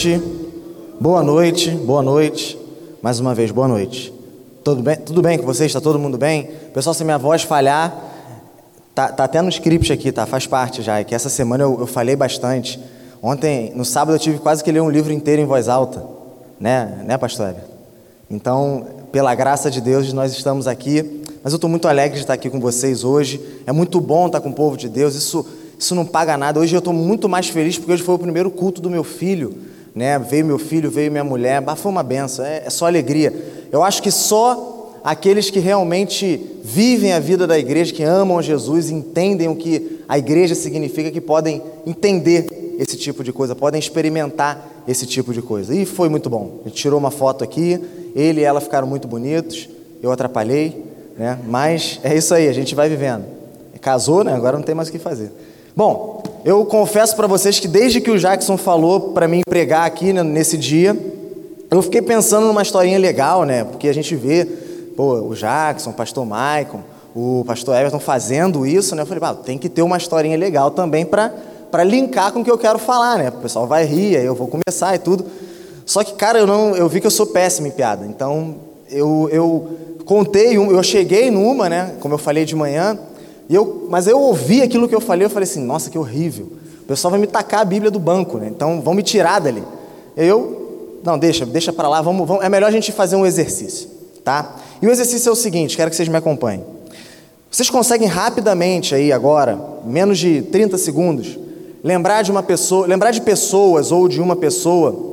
noite, boa noite, boa noite. Mais uma vez, boa noite. Tudo bem, tudo bem com vocês? Está todo mundo bem? Pessoal, se minha voz falhar, tá, tá até no script aqui, tá? Faz parte já. É que essa semana eu, eu falei bastante. Ontem, no sábado, eu tive quase que ler um livro inteiro em voz alta, né, né, pastor? Então, pela graça de Deus, nós estamos aqui. Mas eu estou muito alegre de estar aqui com vocês hoje. É muito bom estar com o povo de Deus. Isso, isso não paga nada. Hoje eu estou muito mais feliz porque hoje foi o primeiro culto do meu filho. Né? Veio meu filho, veio minha mulher. Bah, foi uma benção. É, é só alegria. Eu acho que só aqueles que realmente vivem a vida da igreja, que amam Jesus, entendem o que a igreja significa, que podem entender esse tipo de coisa, podem experimentar esse tipo de coisa. E foi muito bom. Gente tirou uma foto aqui, ele e ela ficaram muito bonitos. Eu atrapalhei, né? Mas é isso aí, a gente vai vivendo. Casou, né? Agora não tem mais o que fazer. Bom, eu confesso para vocês que desde que o Jackson falou para mim pregar aqui né, nesse dia, eu fiquei pensando numa historinha legal, né? Porque a gente vê, pô, o Jackson, o pastor Maicon, o pastor Everton fazendo isso, né? Eu falei, tem que ter uma historinha legal também para para linkar com o que eu quero falar, né? O pessoal vai rir, aí eu vou começar e tudo. Só que, cara, eu não, eu vi que eu sou péssimo em piada. Então, eu, eu contei, eu cheguei numa, né? Como eu falei de manhã, e eu, mas eu ouvi aquilo que eu falei, eu falei assim, nossa, que horrível. O pessoal vai me tacar a Bíblia do banco, né? Então, vão me tirar dali. Eu, não, deixa, deixa para lá, vamos, vamos, é melhor a gente fazer um exercício, tá? E o exercício é o seguinte, quero que vocês me acompanhem. Vocês conseguem rapidamente aí agora, menos de 30 segundos, lembrar de uma pessoa, lembrar de pessoas ou de uma pessoa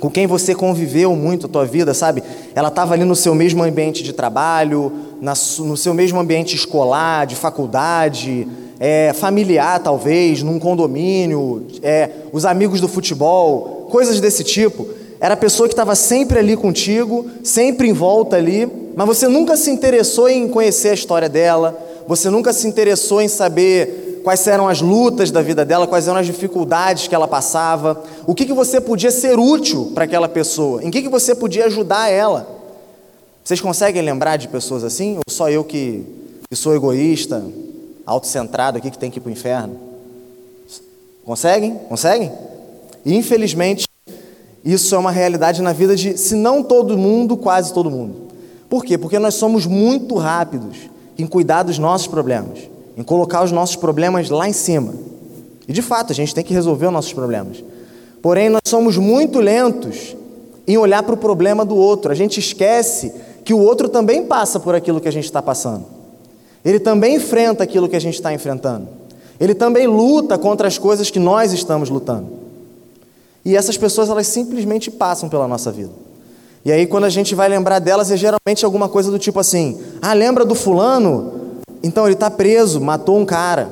com quem você conviveu muito a tua vida, sabe? Ela estava ali no seu mesmo ambiente de trabalho, na, no seu mesmo ambiente escolar, de faculdade, é, familiar talvez, num condomínio, é, os amigos do futebol, coisas desse tipo. Era a pessoa que estava sempre ali contigo, sempre em volta ali, mas você nunca se interessou em conhecer a história dela, você nunca se interessou em saber quais eram as lutas da vida dela, quais eram as dificuldades que ela passava, o que, que você podia ser útil para aquela pessoa, em que, que você podia ajudar ela. Vocês conseguem lembrar de pessoas assim? Ou só eu que, que sou egoísta, autocentrado aqui, que tem que ir para o inferno? Conseguem? Conseguem? Infelizmente, isso é uma realidade na vida de, se não todo mundo, quase todo mundo. Por quê? Porque nós somos muito rápidos em cuidar dos nossos problemas em colocar os nossos problemas lá em cima. E de fato, a gente tem que resolver os nossos problemas. Porém, nós somos muito lentos em olhar para o problema do outro. A gente esquece que o outro também passa por aquilo que a gente está passando. Ele também enfrenta aquilo que a gente está enfrentando. Ele também luta contra as coisas que nós estamos lutando. E essas pessoas, elas simplesmente passam pela nossa vida. E aí, quando a gente vai lembrar delas, é geralmente alguma coisa do tipo assim: ah, lembra do fulano? Então ele está preso, matou um cara.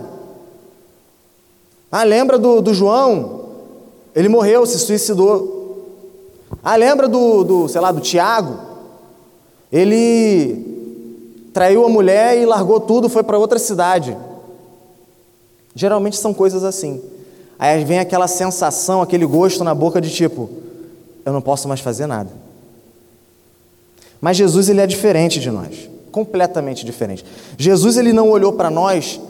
Ah, lembra do, do João? Ele morreu, se suicidou. Ah, lembra do, do, sei lá, do Tiago? Ele traiu a mulher e largou tudo, foi para outra cidade. Geralmente são coisas assim. Aí vem aquela sensação, aquele gosto na boca de tipo, eu não posso mais fazer nada. Mas Jesus ele é diferente de nós completamente diferente. Jesus ele não olhou para nós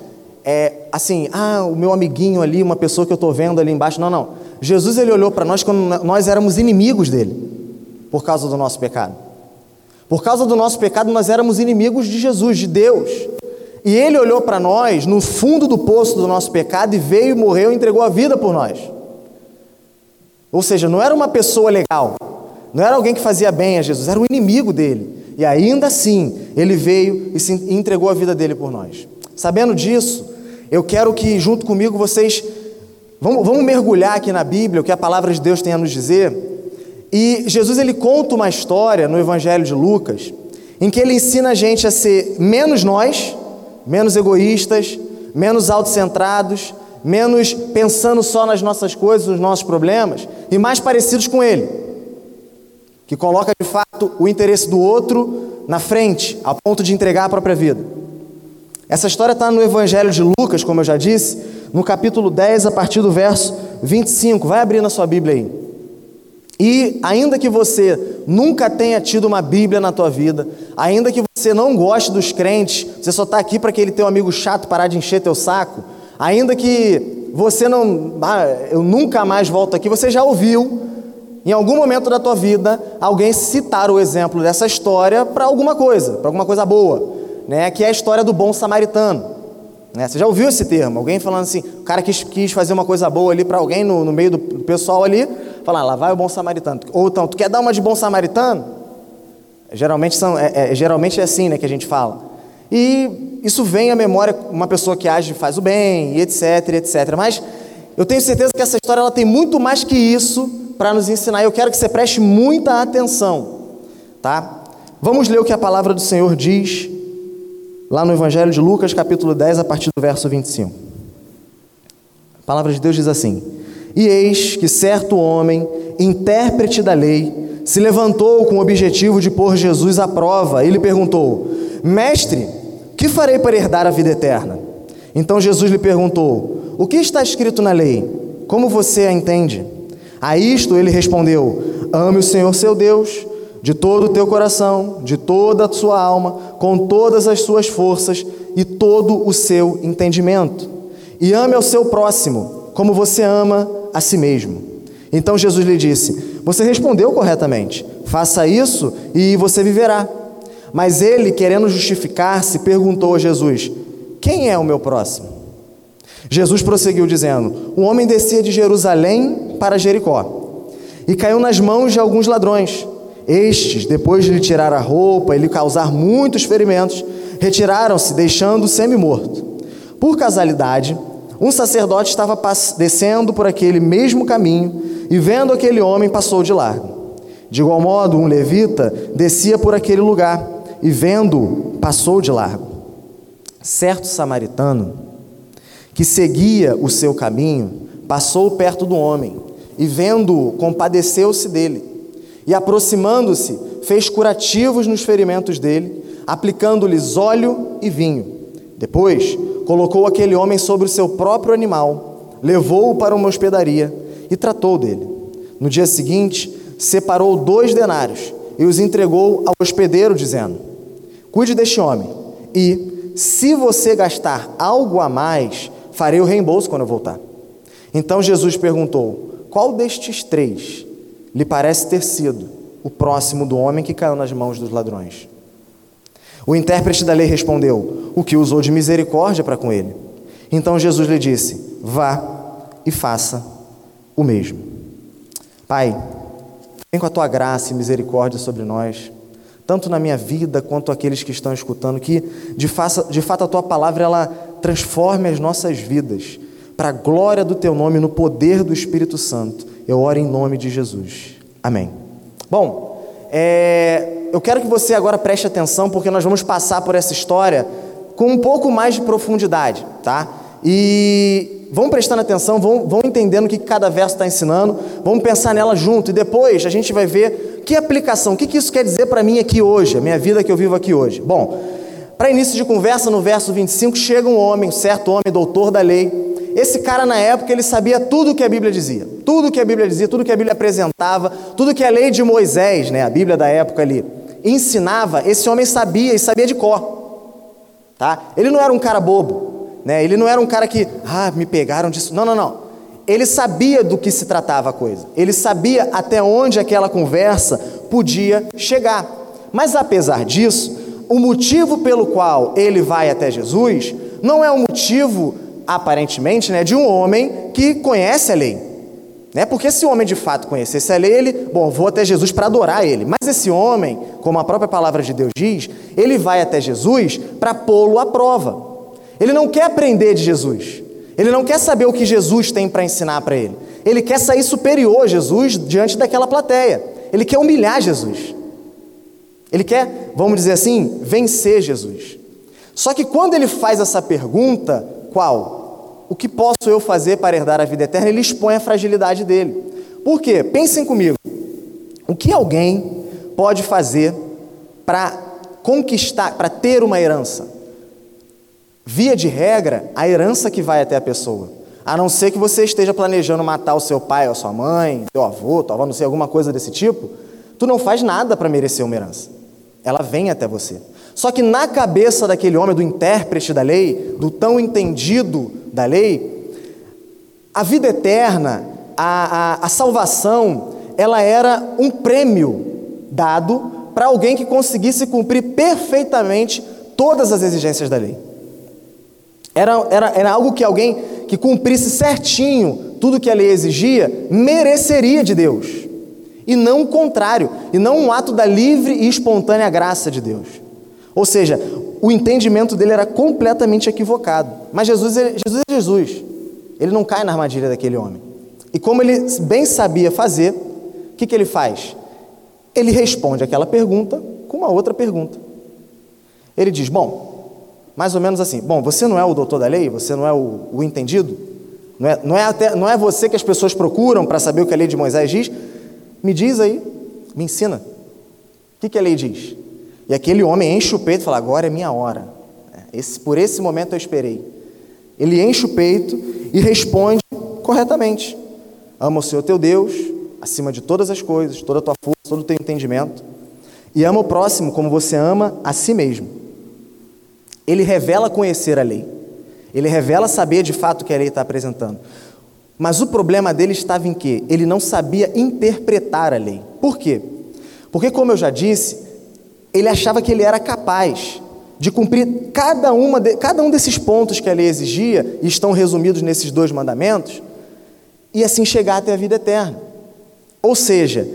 é, assim, ah, o meu amiguinho ali, uma pessoa que eu estou vendo ali embaixo. Não, não. Jesus ele olhou para nós quando nós éramos inimigos dele, por causa do nosso pecado. Por causa do nosso pecado, nós éramos inimigos de Jesus, de Deus. E ele olhou para nós no fundo do poço do nosso pecado e veio, morreu e entregou a vida por nós. Ou seja, não era uma pessoa legal, não era alguém que fazia bem a Jesus, era o inimigo dele. E ainda assim, ele veio e se entregou a vida dele por nós. Sabendo disso, eu quero que junto comigo vocês vamos, vamos mergulhar aqui na Bíblia, o que a palavra de Deus tem a nos dizer. E Jesus ele conta uma história no Evangelho de Lucas, em que ele ensina a gente a ser menos nós, menos egoístas, menos autocentrados, menos pensando só nas nossas coisas, nos nossos problemas, e mais parecidos com ele que coloca de fato o interesse do outro na frente, a ponto de entregar a própria vida. Essa história está no Evangelho de Lucas, como eu já disse, no capítulo 10, a partir do verso 25. Vai abrir na sua Bíblia aí. E ainda que você nunca tenha tido uma Bíblia na tua vida, ainda que você não goste dos crentes, você só está aqui para aquele teu amigo chato parar de encher teu saco, ainda que você não, ah, eu nunca mais volto aqui, você já ouviu em algum momento da tua vida, alguém citar o exemplo dessa história para alguma coisa, para alguma coisa boa, né? que é a história do bom samaritano. Né? Você já ouviu esse termo? Alguém falando assim, o cara quis, quis fazer uma coisa boa ali para alguém no, no, meio do, do pessoal ali, falar, lá vai o bom samaritano. Ou então, tu quer dar uma de bom samaritano? Geralmente, são, é, é, geralmente é assim né, que a gente fala. E isso vem à memória uma pessoa que age faz o bem, e etc, etc. Mas eu tenho certeza que essa história ela tem muito mais que isso para nos ensinar. Eu quero que você preste muita atenção, tá? Vamos ler o que a palavra do Senhor diz lá no Evangelho de Lucas, capítulo 10, a partir do verso 25. A palavra de Deus diz assim: E eis que certo homem, intérprete da lei, se levantou com o objetivo de pôr Jesus à prova e lhe perguntou: Mestre, que farei para herdar a vida eterna? Então Jesus lhe perguntou: O que está escrito na lei? Como você a entende? A isto ele respondeu: Ame o Senhor seu Deus de todo o teu coração, de toda a sua alma, com todas as suas forças e todo o seu entendimento. E ame ao seu próximo, como você ama a si mesmo. Então Jesus lhe disse: Você respondeu corretamente. Faça isso e você viverá. Mas ele, querendo justificar-se, perguntou a Jesus: Quem é o meu próximo? Jesus prosseguiu dizendo: Um homem descia de Jerusalém para Jericó e caiu nas mãos de alguns ladrões. Estes, depois de lhe tirar a roupa e lhe causar muitos ferimentos, retiraram-se, deixando-o semi-morto. Por casualidade, um sacerdote estava descendo por aquele mesmo caminho e, vendo aquele homem, passou de largo. De igual modo, um levita descia por aquele lugar e, vendo-o, passou de largo. Certo samaritano que seguia o seu caminho, passou perto do homem e, vendo-o, compadeceu-se dele. E, aproximando-se, fez curativos nos ferimentos dele, aplicando-lhes óleo e vinho. Depois, colocou aquele homem sobre o seu próprio animal, levou-o para uma hospedaria e tratou dele. No dia seguinte, separou dois denários e os entregou ao hospedeiro, dizendo: Cuide deste homem, e, se você gastar algo a mais, farei o reembolso quando eu voltar. Então Jesus perguntou: Qual destes três lhe parece ter sido o próximo do homem que caiu nas mãos dos ladrões? O intérprete da lei respondeu: O que usou de misericórdia para com ele. Então Jesus lhe disse: Vá e faça o mesmo. Pai, vem com a tua graça e misericórdia sobre nós, tanto na minha vida quanto aqueles que estão escutando, que de, faça, de fato a tua palavra ela transforme as nossas vidas para a glória do teu nome, no poder do Espírito Santo. Eu oro em nome de Jesus. Amém. Bom, é, eu quero que você agora preste atenção, porque nós vamos passar por essa história com um pouco mais de profundidade, tá? E vão prestando atenção, vão, vão entendendo o que cada verso está ensinando, vamos pensar nela junto, e depois a gente vai ver que aplicação, o que, que isso quer dizer para mim aqui hoje, a minha vida que eu vivo aqui hoje. Bom, para início de conversa, no verso 25, chega um homem, um certo homem, doutor da lei. Esse cara, na época, ele sabia tudo o que a Bíblia dizia. Tudo o que a Bíblia dizia, tudo o que a Bíblia apresentava, tudo que a lei de Moisés, né, a Bíblia da época ali, ensinava, esse homem sabia e sabia de cor. Tá? Ele não era um cara bobo, né? ele não era um cara que, ah, me pegaram disso. Não, não, não. Ele sabia do que se tratava a coisa. Ele sabia até onde aquela conversa podia chegar. Mas apesar disso, o motivo pelo qual ele vai até Jesus não é um motivo, aparentemente, né, de um homem que conhece a lei. Né? Porque se o homem de fato conhecesse a lei, ele, bom, vou até Jesus para adorar ele. Mas esse homem, como a própria palavra de Deus diz, ele vai até Jesus para pô-lo à prova. Ele não quer aprender de Jesus. Ele não quer saber o que Jesus tem para ensinar para ele. Ele quer sair superior a Jesus diante daquela plateia. Ele quer humilhar Jesus. Ele quer, vamos dizer assim, vencer Jesus. Só que quando ele faz essa pergunta, qual? O que posso eu fazer para herdar a vida eterna? Ele expõe a fragilidade dele. Por quê? Pensem comigo. O que alguém pode fazer para conquistar, para ter uma herança? Via de regra, a herança que vai até a pessoa. A não ser que você esteja planejando matar o seu pai a sua mãe, teu avô, tua avó, não sei, alguma coisa desse tipo, tu não faz nada para merecer uma herança ela vem até você. Só que na cabeça daquele homem, do intérprete da lei, do tão entendido da lei, a vida eterna, a, a, a salvação, ela era um prêmio dado para alguém que conseguisse cumprir perfeitamente todas as exigências da lei. Era, era, era algo que alguém que cumprisse certinho tudo que a lei exigia mereceria de Deus, e não o contrário, e não um ato da livre e espontânea graça de Deus. Ou seja, o entendimento dele era completamente equivocado. Mas Jesus, Jesus é Jesus, ele não cai na armadilha daquele homem. E como ele bem sabia fazer, o que, que ele faz? Ele responde aquela pergunta com uma outra pergunta. Ele diz: Bom, mais ou menos assim, bom, você não é o doutor da lei, você não é o, o entendido, não é, não, é até, não é você que as pessoas procuram para saber o que a lei de Moisés diz? Me diz aí, me ensina. O que, que a lei diz? E aquele homem enche o peito e fala: Agora é minha hora. É, esse, por esse momento eu esperei. Ele enche o peito e responde corretamente: Ama o Senhor teu Deus acima de todas as coisas, toda a tua força, todo o teu entendimento, e ama o próximo como você ama a si mesmo. Ele revela conhecer a lei, ele revela saber de fato o que a lei está apresentando. Mas o problema dele estava em quê? Ele não sabia interpretar a lei. Por quê? Porque, como eu já disse, ele achava que ele era capaz de cumprir cada, uma de, cada um desses pontos que a lei exigia, e estão resumidos nesses dois mandamentos, e assim chegar até a vida eterna. Ou seja,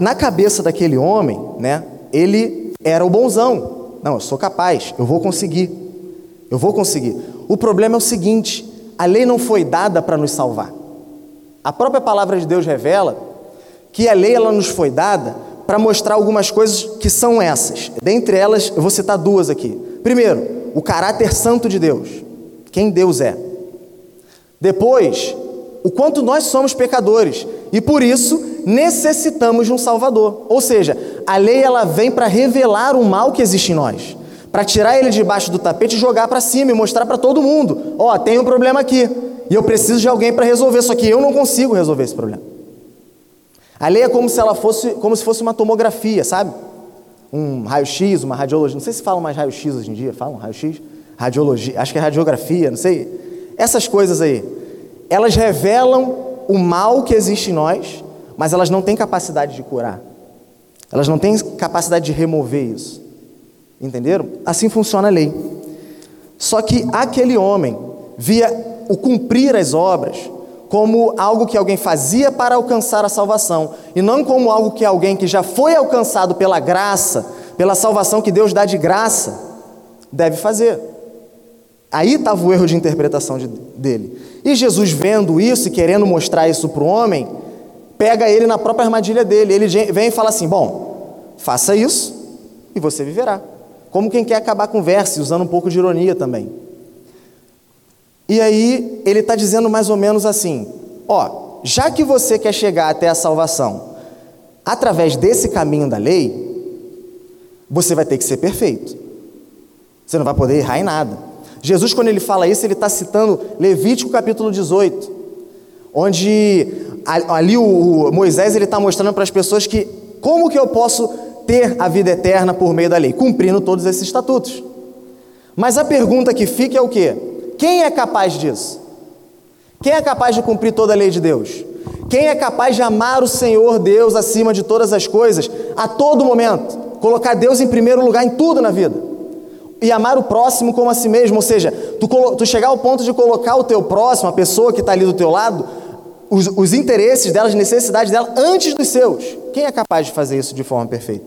na cabeça daquele homem, né, ele era o bonzão. Não, eu sou capaz, eu vou conseguir. Eu vou conseguir. O problema é o seguinte: a lei não foi dada para nos salvar. A própria palavra de Deus revela que a lei ela nos foi dada para mostrar algumas coisas que são essas. Dentre elas, eu vou citar duas aqui. Primeiro, o caráter santo de Deus, quem Deus é. Depois, o quanto nós somos pecadores e por isso necessitamos de um Salvador. Ou seja, a lei ela vem para revelar o mal que existe em nós, para tirar ele debaixo do tapete e jogar para cima e mostrar para todo mundo: ó, oh, tem um problema aqui e eu preciso de alguém para resolver, só que eu não consigo resolver esse problema. A lei é como se ela fosse, como se fosse uma tomografia, sabe? Um raio-x, uma radiologia. Não sei se falam mais raio-x hoje em dia, falam raio-x, radiologia, acho que é radiografia, não sei. Essas coisas aí, elas revelam o mal que existe em nós, mas elas não têm capacidade de curar. Elas não têm capacidade de remover isso. Entenderam? Assim funciona a lei. Só que aquele homem via o cumprir as obras como algo que alguém fazia para alcançar a salvação, e não como algo que alguém que já foi alcançado pela graça, pela salvação que Deus dá de graça, deve fazer. Aí estava o erro de interpretação de, dele. E Jesus, vendo isso e querendo mostrar isso para o homem, pega ele na própria armadilha dele. Ele vem e fala assim: Bom, faça isso e você viverá. Como quem quer acabar com verso, usando um pouco de ironia também. E aí ele está dizendo mais ou menos assim: Ó, já que você quer chegar até a salvação através desse caminho da lei, você vai ter que ser perfeito. Você não vai poder errar em nada. Jesus, quando ele fala isso, ele está citando Levítico capítulo 18, onde ali o Moisés ele está mostrando para as pessoas que como que eu posso ter a vida eterna por meio da lei, cumprindo todos esses estatutos. Mas a pergunta que fica é o quê? Quem é capaz disso? Quem é capaz de cumprir toda a lei de Deus? Quem é capaz de amar o Senhor Deus acima de todas as coisas, a todo momento? Colocar Deus em primeiro lugar em tudo na vida? e amar o próximo como a si mesmo, ou seja, tu, tu chegar ao ponto de colocar o teu próximo, a pessoa que está ali do teu lado, os, os interesses dela, as necessidades dela, antes dos seus. Quem é capaz de fazer isso de forma perfeita?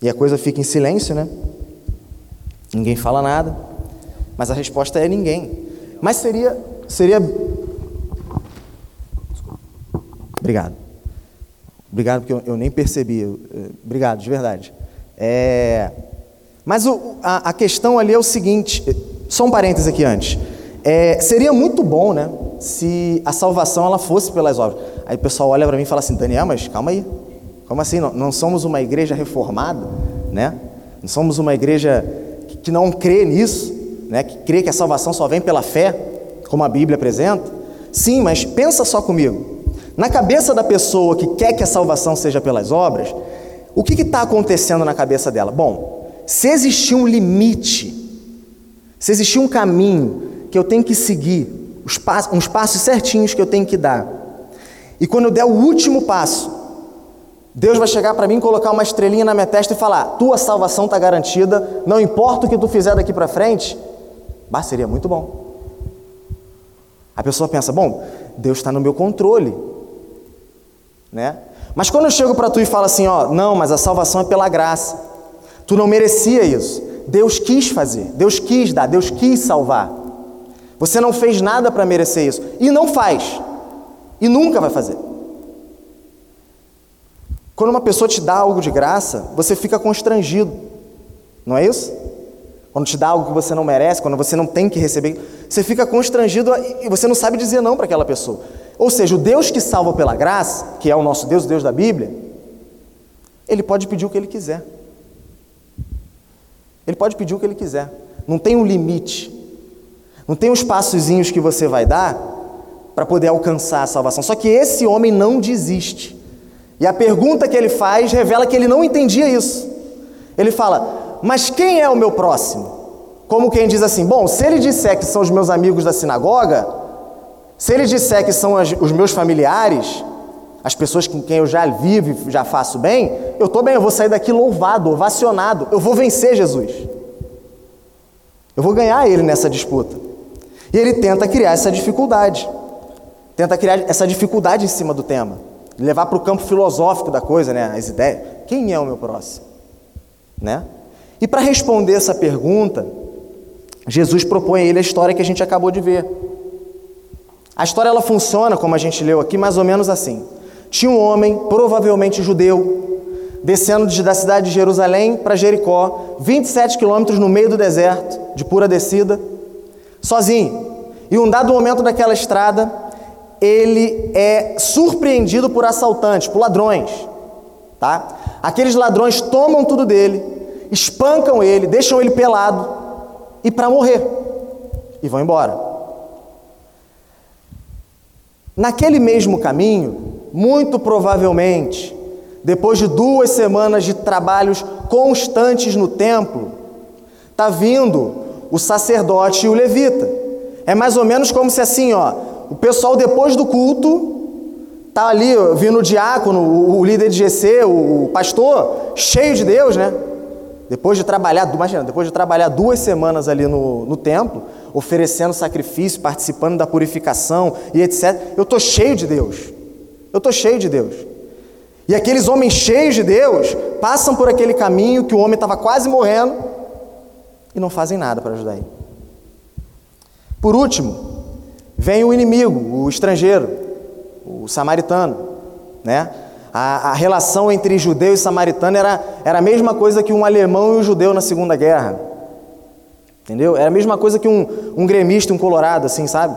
E a coisa fica em silêncio, né? Ninguém fala nada, mas a resposta é ninguém. Mas seria, seria. Obrigado. Obrigado, porque eu, eu nem percebi. Obrigado, de verdade. É, mas o, a, a, questão ali é o seguinte, só um parênteses aqui antes. É, seria muito bom, né, se a salvação ela fosse pelas obras. Aí o pessoal olha para mim e fala assim, Daniel, mas calma aí. Como assim? Não, não somos uma igreja reformada, né? Não somos uma igreja que, que não crê nisso, né? Que crê que a salvação só vem pela fé, como a Bíblia apresenta. Sim, mas pensa só comigo. Na cabeça da pessoa que quer que a salvação seja pelas obras, o que está acontecendo na cabeça dela? Bom, se existir um limite, se existir um caminho que eu tenho que seguir, uns passos certinhos que eu tenho que dar, E quando eu der o último passo, Deus vai chegar para mim, colocar uma estrelinha na minha testa e falar: tua salvação está garantida, não importa o que tu fizer daqui para frente. Bah, seria muito bom. A pessoa pensa: bom, Deus está no meu controle, né? Mas quando eu chego para tu e falo assim, ó, não, mas a salvação é pela graça. Tu não merecia isso. Deus quis fazer, Deus quis dar, Deus quis salvar. Você não fez nada para merecer isso e não faz. E nunca vai fazer. Quando uma pessoa te dá algo de graça, você fica constrangido. Não é isso? Quando te dá algo que você não merece, quando você não tem que receber, você fica constrangido e você não sabe dizer não para aquela pessoa. Ou seja, o Deus que salva pela graça, que é o nosso Deus, o Deus da Bíblia, ele pode pedir o que ele quiser. Ele pode pedir o que ele quiser. Não tem um limite. Não tem uns passozinhos que você vai dar para poder alcançar a salvação. Só que esse homem não desiste. E a pergunta que ele faz revela que ele não entendia isso. Ele fala: Mas quem é o meu próximo? Como quem diz assim: Bom, se ele disser que são os meus amigos da sinagoga, se ele disser que são os meus familiares, as pessoas com quem eu já vivo e já faço bem, eu estou bem, eu vou sair daqui louvado, ovacionado, eu vou vencer Jesus. Eu vou ganhar ele nessa disputa. E ele tenta criar essa dificuldade, tenta criar essa dificuldade em cima do tema, levar para o campo filosófico da coisa, né? As ideias. Quem é o meu próximo? Né? E para responder essa pergunta, Jesus propõe a ele a história que a gente acabou de ver. A história ela funciona, como a gente leu aqui, mais ou menos assim. Tinha um homem, provavelmente judeu, descendo da cidade de Jerusalém para Jericó, 27 quilômetros no meio do deserto, de pura descida, sozinho. E um dado momento daquela estrada, ele é surpreendido por assaltantes, por ladrões. Tá? Aqueles ladrões tomam tudo dele, espancam ele, deixam ele pelado e para morrer. E vão embora. Naquele mesmo caminho, muito provavelmente, depois de duas semanas de trabalhos constantes no templo, está vindo o sacerdote e o levita. É mais ou menos como se assim, ó, o pessoal depois do culto tá ali vindo o diácono, o, o líder de GC, o, o pastor, cheio de Deus, né? Depois de trabalhar, imagina, depois de trabalhar duas semanas ali no, no templo, oferecendo sacrifício, participando da purificação e etc. Eu estou cheio de Deus. Eu estou cheio de Deus. E aqueles homens cheios de Deus passam por aquele caminho que o homem estava quase morrendo e não fazem nada para ajudar ele. Por último, vem o inimigo, o estrangeiro, o samaritano, né? A, a, relação entre judeu e samaritano era, era a mesma coisa que um alemão e um judeu na Segunda Guerra. Entendeu? Era a mesma coisa que um, um gremista um colorado, assim, sabe?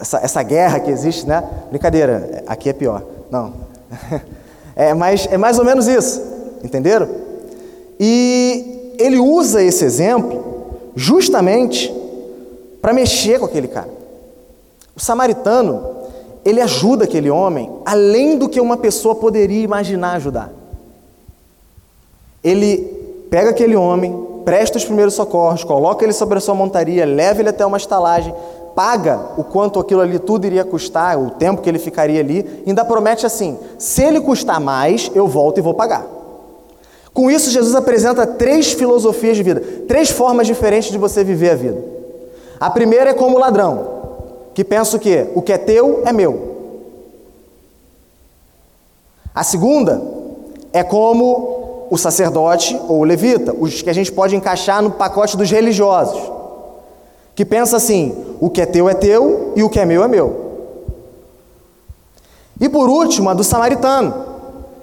Essa, essa guerra que existe, né? Brincadeira, aqui é pior. Não. É mais, é mais ou menos isso. Entenderam? E ele usa esse exemplo justamente para mexer com aquele cara. O samaritano, ele ajuda aquele homem além do que uma pessoa poderia imaginar ajudar. Ele pega aquele homem, presta os primeiros socorros, coloca ele sobre a sua montaria, leva ele até uma estalagem, paga o quanto aquilo ali tudo iria custar, o tempo que ele ficaria ali, e ainda promete assim: se ele custar mais, eu volto e vou pagar. Com isso, Jesus apresenta três filosofias de vida, três formas diferentes de você viver a vida. A primeira é como ladrão, que pensa o quê? O que é teu é meu. A segunda é como o sacerdote ou o levita, os que a gente pode encaixar no pacote dos religiosos, que pensa assim: o que é teu é teu e o que é meu é meu. E por último, a do samaritano,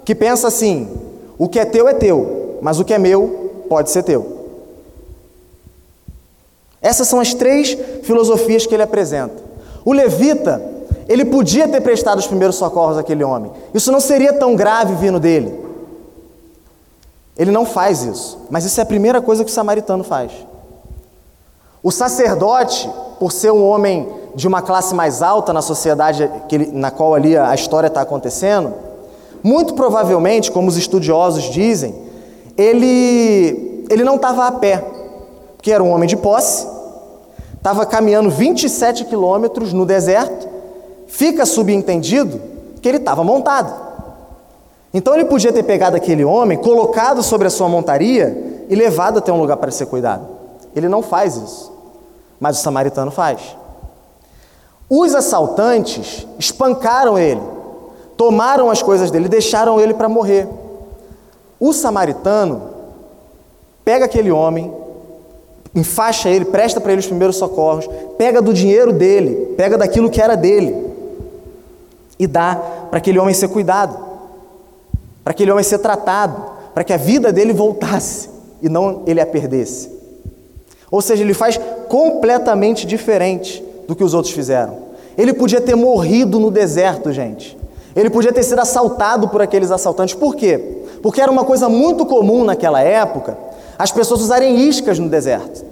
que pensa assim: o que é teu é teu, mas o que é meu pode ser teu. Essas são as três filosofias que ele apresenta. O levita, ele podia ter prestado os primeiros socorros àquele homem. Isso não seria tão grave vindo dele. Ele não faz isso, mas isso é a primeira coisa que o samaritano faz. O sacerdote, por ser um homem de uma classe mais alta na sociedade ele, na qual ali a história está acontecendo, muito provavelmente, como os estudiosos dizem, ele, ele não estava a pé, porque era um homem de posse, estava caminhando 27 quilômetros no deserto, fica subentendido que ele estava montado. Então ele podia ter pegado aquele homem, colocado sobre a sua montaria e levado até um lugar para ser cuidado. Ele não faz isso, mas o samaritano faz. Os assaltantes espancaram ele, tomaram as coisas dele, deixaram ele para morrer. O samaritano pega aquele homem, enfaixa ele, presta para ele os primeiros socorros, pega do dinheiro dele, pega daquilo que era dele e dá para aquele homem ser cuidado, para aquele homem ser tratado, para que a vida dele voltasse e não ele a perdesse. Ou seja, ele faz completamente diferente do que os outros fizeram. Ele podia ter morrido no deserto, gente. Ele podia ter sido assaltado por aqueles assaltantes. Por quê? Porque era uma coisa muito comum naquela época as pessoas usarem iscas no deserto.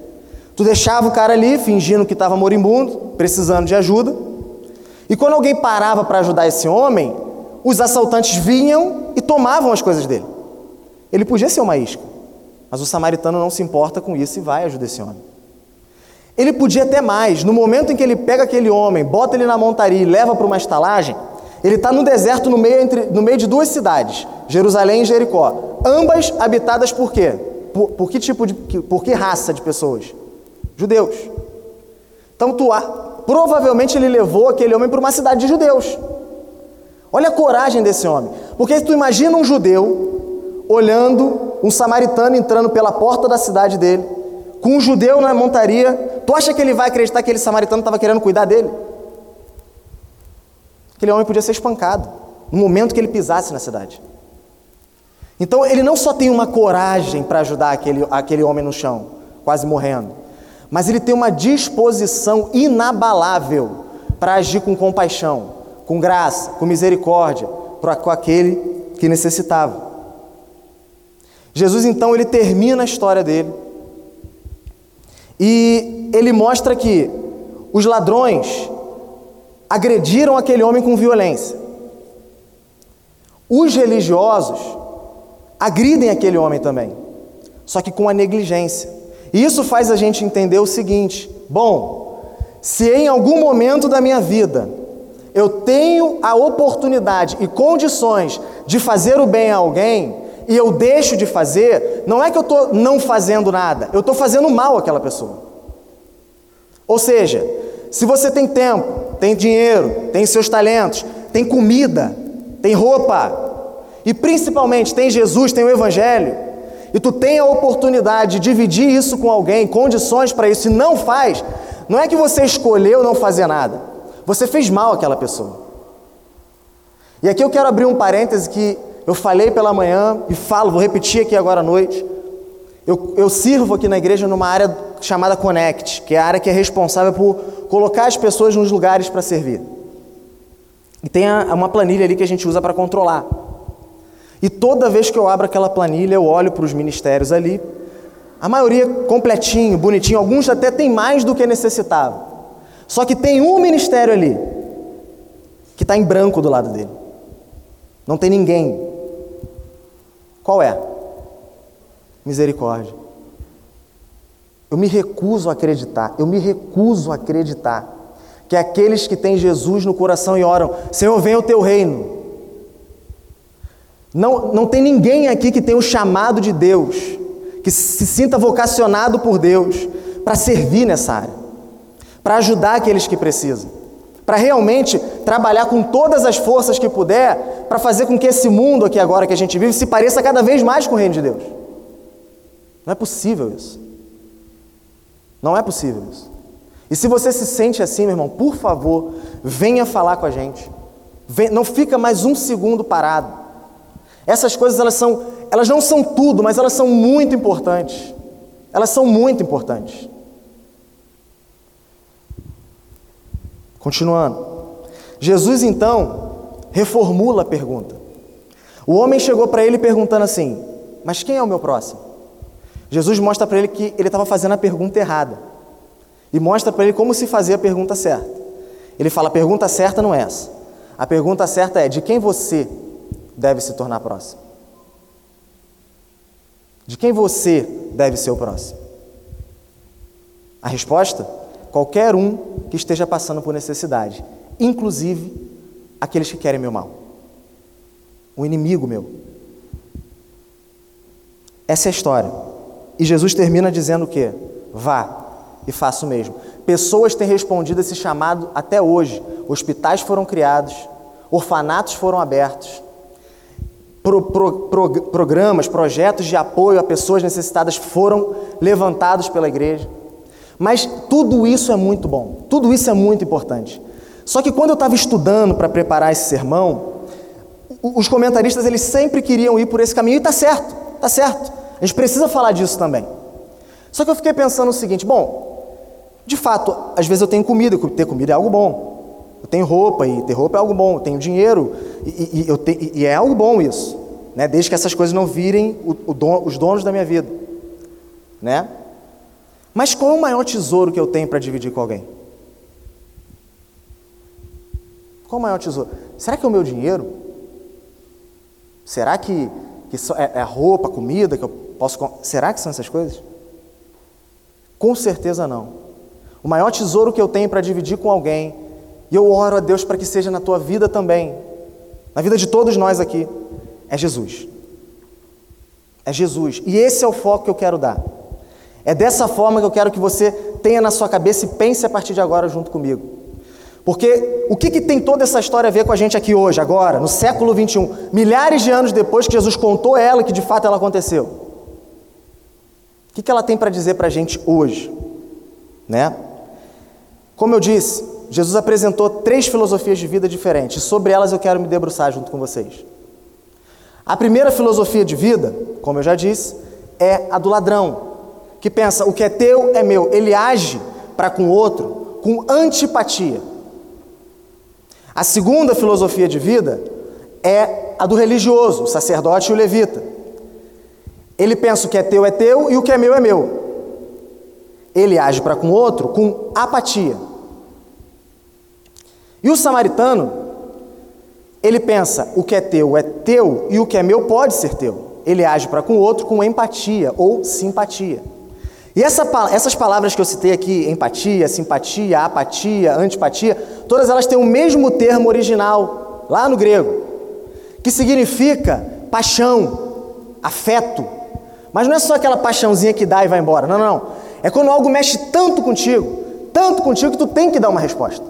Tu deixava o cara ali fingindo que estava moribundo, precisando de ajuda. E quando alguém parava para ajudar esse homem, os assaltantes vinham e tomavam as coisas dele. Ele podia ser uma isca, mas o samaritano não se importa com isso e vai ajudar esse homem. Ele podia até mais. No momento em que ele pega aquele homem, bota ele na montaria e leva para uma estalagem, ele está no deserto no meio, entre, no meio de duas cidades, Jerusalém e Jericó. Ambas habitadas por quê? Por, por que tipo de. Por que raça de pessoas? Judeus. Então tu, provavelmente ele levou aquele homem para uma cidade de judeus. Olha a coragem desse homem. Porque tu imagina um judeu olhando um samaritano entrando pela porta da cidade dele, com um judeu na montaria, tu acha que ele vai acreditar que aquele samaritano estava querendo cuidar dele? Aquele homem podia ser espancado no momento que ele pisasse na cidade. Então ele não só tem uma coragem para ajudar aquele, aquele homem no chão, quase morrendo, mas ele tem uma disposição inabalável para agir com compaixão, com graça, com misericórdia, para com aquele que necessitava. Jesus então ele termina a história dele e ele mostra que os ladrões agrediram aquele homem com violência. Os religiosos agridem aquele homem também, só que com a negligência. E isso faz a gente entender o seguinte: bom, se em algum momento da minha vida eu tenho a oportunidade e condições de fazer o bem a alguém, e eu deixo de fazer, não é que eu estou não fazendo nada, eu estou fazendo mal àquela pessoa. Ou seja, se você tem tempo, tem dinheiro, tem seus talentos, tem comida, tem roupa, e principalmente tem Jesus, tem o Evangelho, e tu tem a oportunidade de dividir isso com alguém, condições para isso, e não faz, não é que você escolheu não fazer nada, você fez mal àquela pessoa. E aqui eu quero abrir um parêntese que eu falei pela manhã e falo, vou repetir aqui agora à noite. Eu, eu sirvo aqui na igreja numa área chamada Connect, que é a área que é responsável por colocar as pessoas nos lugares para servir. E tem a, uma planilha ali que a gente usa para controlar. E toda vez que eu abro aquela planilha, eu olho para os ministérios ali, a maioria completinho, bonitinho, alguns até tem mais do que necessitava. Só que tem um ministério ali que está em branco do lado dele. Não tem ninguém. Qual é? Misericórdia. Eu me recuso a acreditar, eu me recuso a acreditar que aqueles que têm Jesus no coração e oram, Senhor, venha o teu reino. Não, não tem ninguém aqui que tenha o chamado de Deus, que se sinta vocacionado por Deus para servir nessa área, para ajudar aqueles que precisam, para realmente trabalhar com todas as forças que puder para fazer com que esse mundo aqui agora que a gente vive se pareça cada vez mais com o reino de Deus. Não é possível isso. Não é possível isso. E se você se sente assim, meu irmão, por favor, venha falar com a gente. não fica mais um segundo parado. Essas coisas elas são, elas não são tudo, mas elas são muito importantes. Elas são muito importantes. Continuando. Jesus então reformula a pergunta. O homem chegou para ele perguntando assim: Mas quem é o meu próximo? Jesus mostra para ele que ele estava fazendo a pergunta errada. E mostra para ele como se fazia a pergunta certa. Ele fala: a pergunta certa não é essa. A pergunta certa é: de quem você deve se tornar próximo? De quem você deve ser o próximo? A resposta? Qualquer um que esteja passando por necessidade, inclusive aqueles que querem meu mal. um inimigo meu. Essa é a história. E Jesus termina dizendo o quê? Vá e faça o mesmo. Pessoas têm respondido esse chamado até hoje. Hospitais foram criados, orfanatos foram abertos, pro, pro, pro, programas, projetos de apoio a pessoas necessitadas foram levantados pela igreja. Mas tudo isso é muito bom, tudo isso é muito importante. Só que quando eu estava estudando para preparar esse sermão, os comentaristas eles sempre queriam ir por esse caminho e está certo, está certo. A gente precisa falar disso também. Só que eu fiquei pensando o seguinte: bom, de fato, às vezes eu tenho comida, ter comida é algo bom. Eu tenho roupa e ter roupa é algo bom. Eu tenho dinheiro e, e, eu te, e é algo bom isso, né? Desde que essas coisas não virem o, o don, os donos da minha vida, né? Mas qual é o maior tesouro que eu tenho para dividir com alguém? Qual o maior tesouro? Será que é o meu dinheiro? Será que, que é, é roupa, comida que eu posso. Será que são essas coisas? Com certeza não. O maior tesouro que eu tenho para dividir com alguém, e eu oro a Deus para que seja na tua vida também, na vida de todos nós aqui, é Jesus. É Jesus. E esse é o foco que eu quero dar. É dessa forma que eu quero que você tenha na sua cabeça e pense a partir de agora junto comigo. Porque o que, que, tem toda essa história a ver com a gente aqui hoje, agora, no século 21, milhares de anos depois que Jesus contou ela que de fato ela aconteceu? O que, que ela tem para dizer para a gente hoje? Né? Como eu disse, Jesus apresentou três filosofias de vida diferentes, sobre elas eu quero me debruçar junto com vocês. A primeira filosofia de vida, como eu já disse, é a do ladrão, que pensa o que é teu é meu. Ele age para com o outro com antipatia. A segunda filosofia de vida é a do religioso, o sacerdote e o levita. Ele pensa o que é teu é teu e o que é meu é meu. Ele age para com o outro com apatia. E o samaritano, ele pensa o que é teu é teu e o que é meu pode ser teu. Ele age para com o outro com empatia ou simpatia. E essa, essas palavras que eu citei aqui, empatia, simpatia, apatia, antipatia, todas elas têm o mesmo termo original, lá no grego, que significa paixão, afeto. Mas não é só aquela paixãozinha que dá e vai embora, não, não, não. É quando algo mexe tanto contigo, tanto contigo que tu tem que dar uma resposta.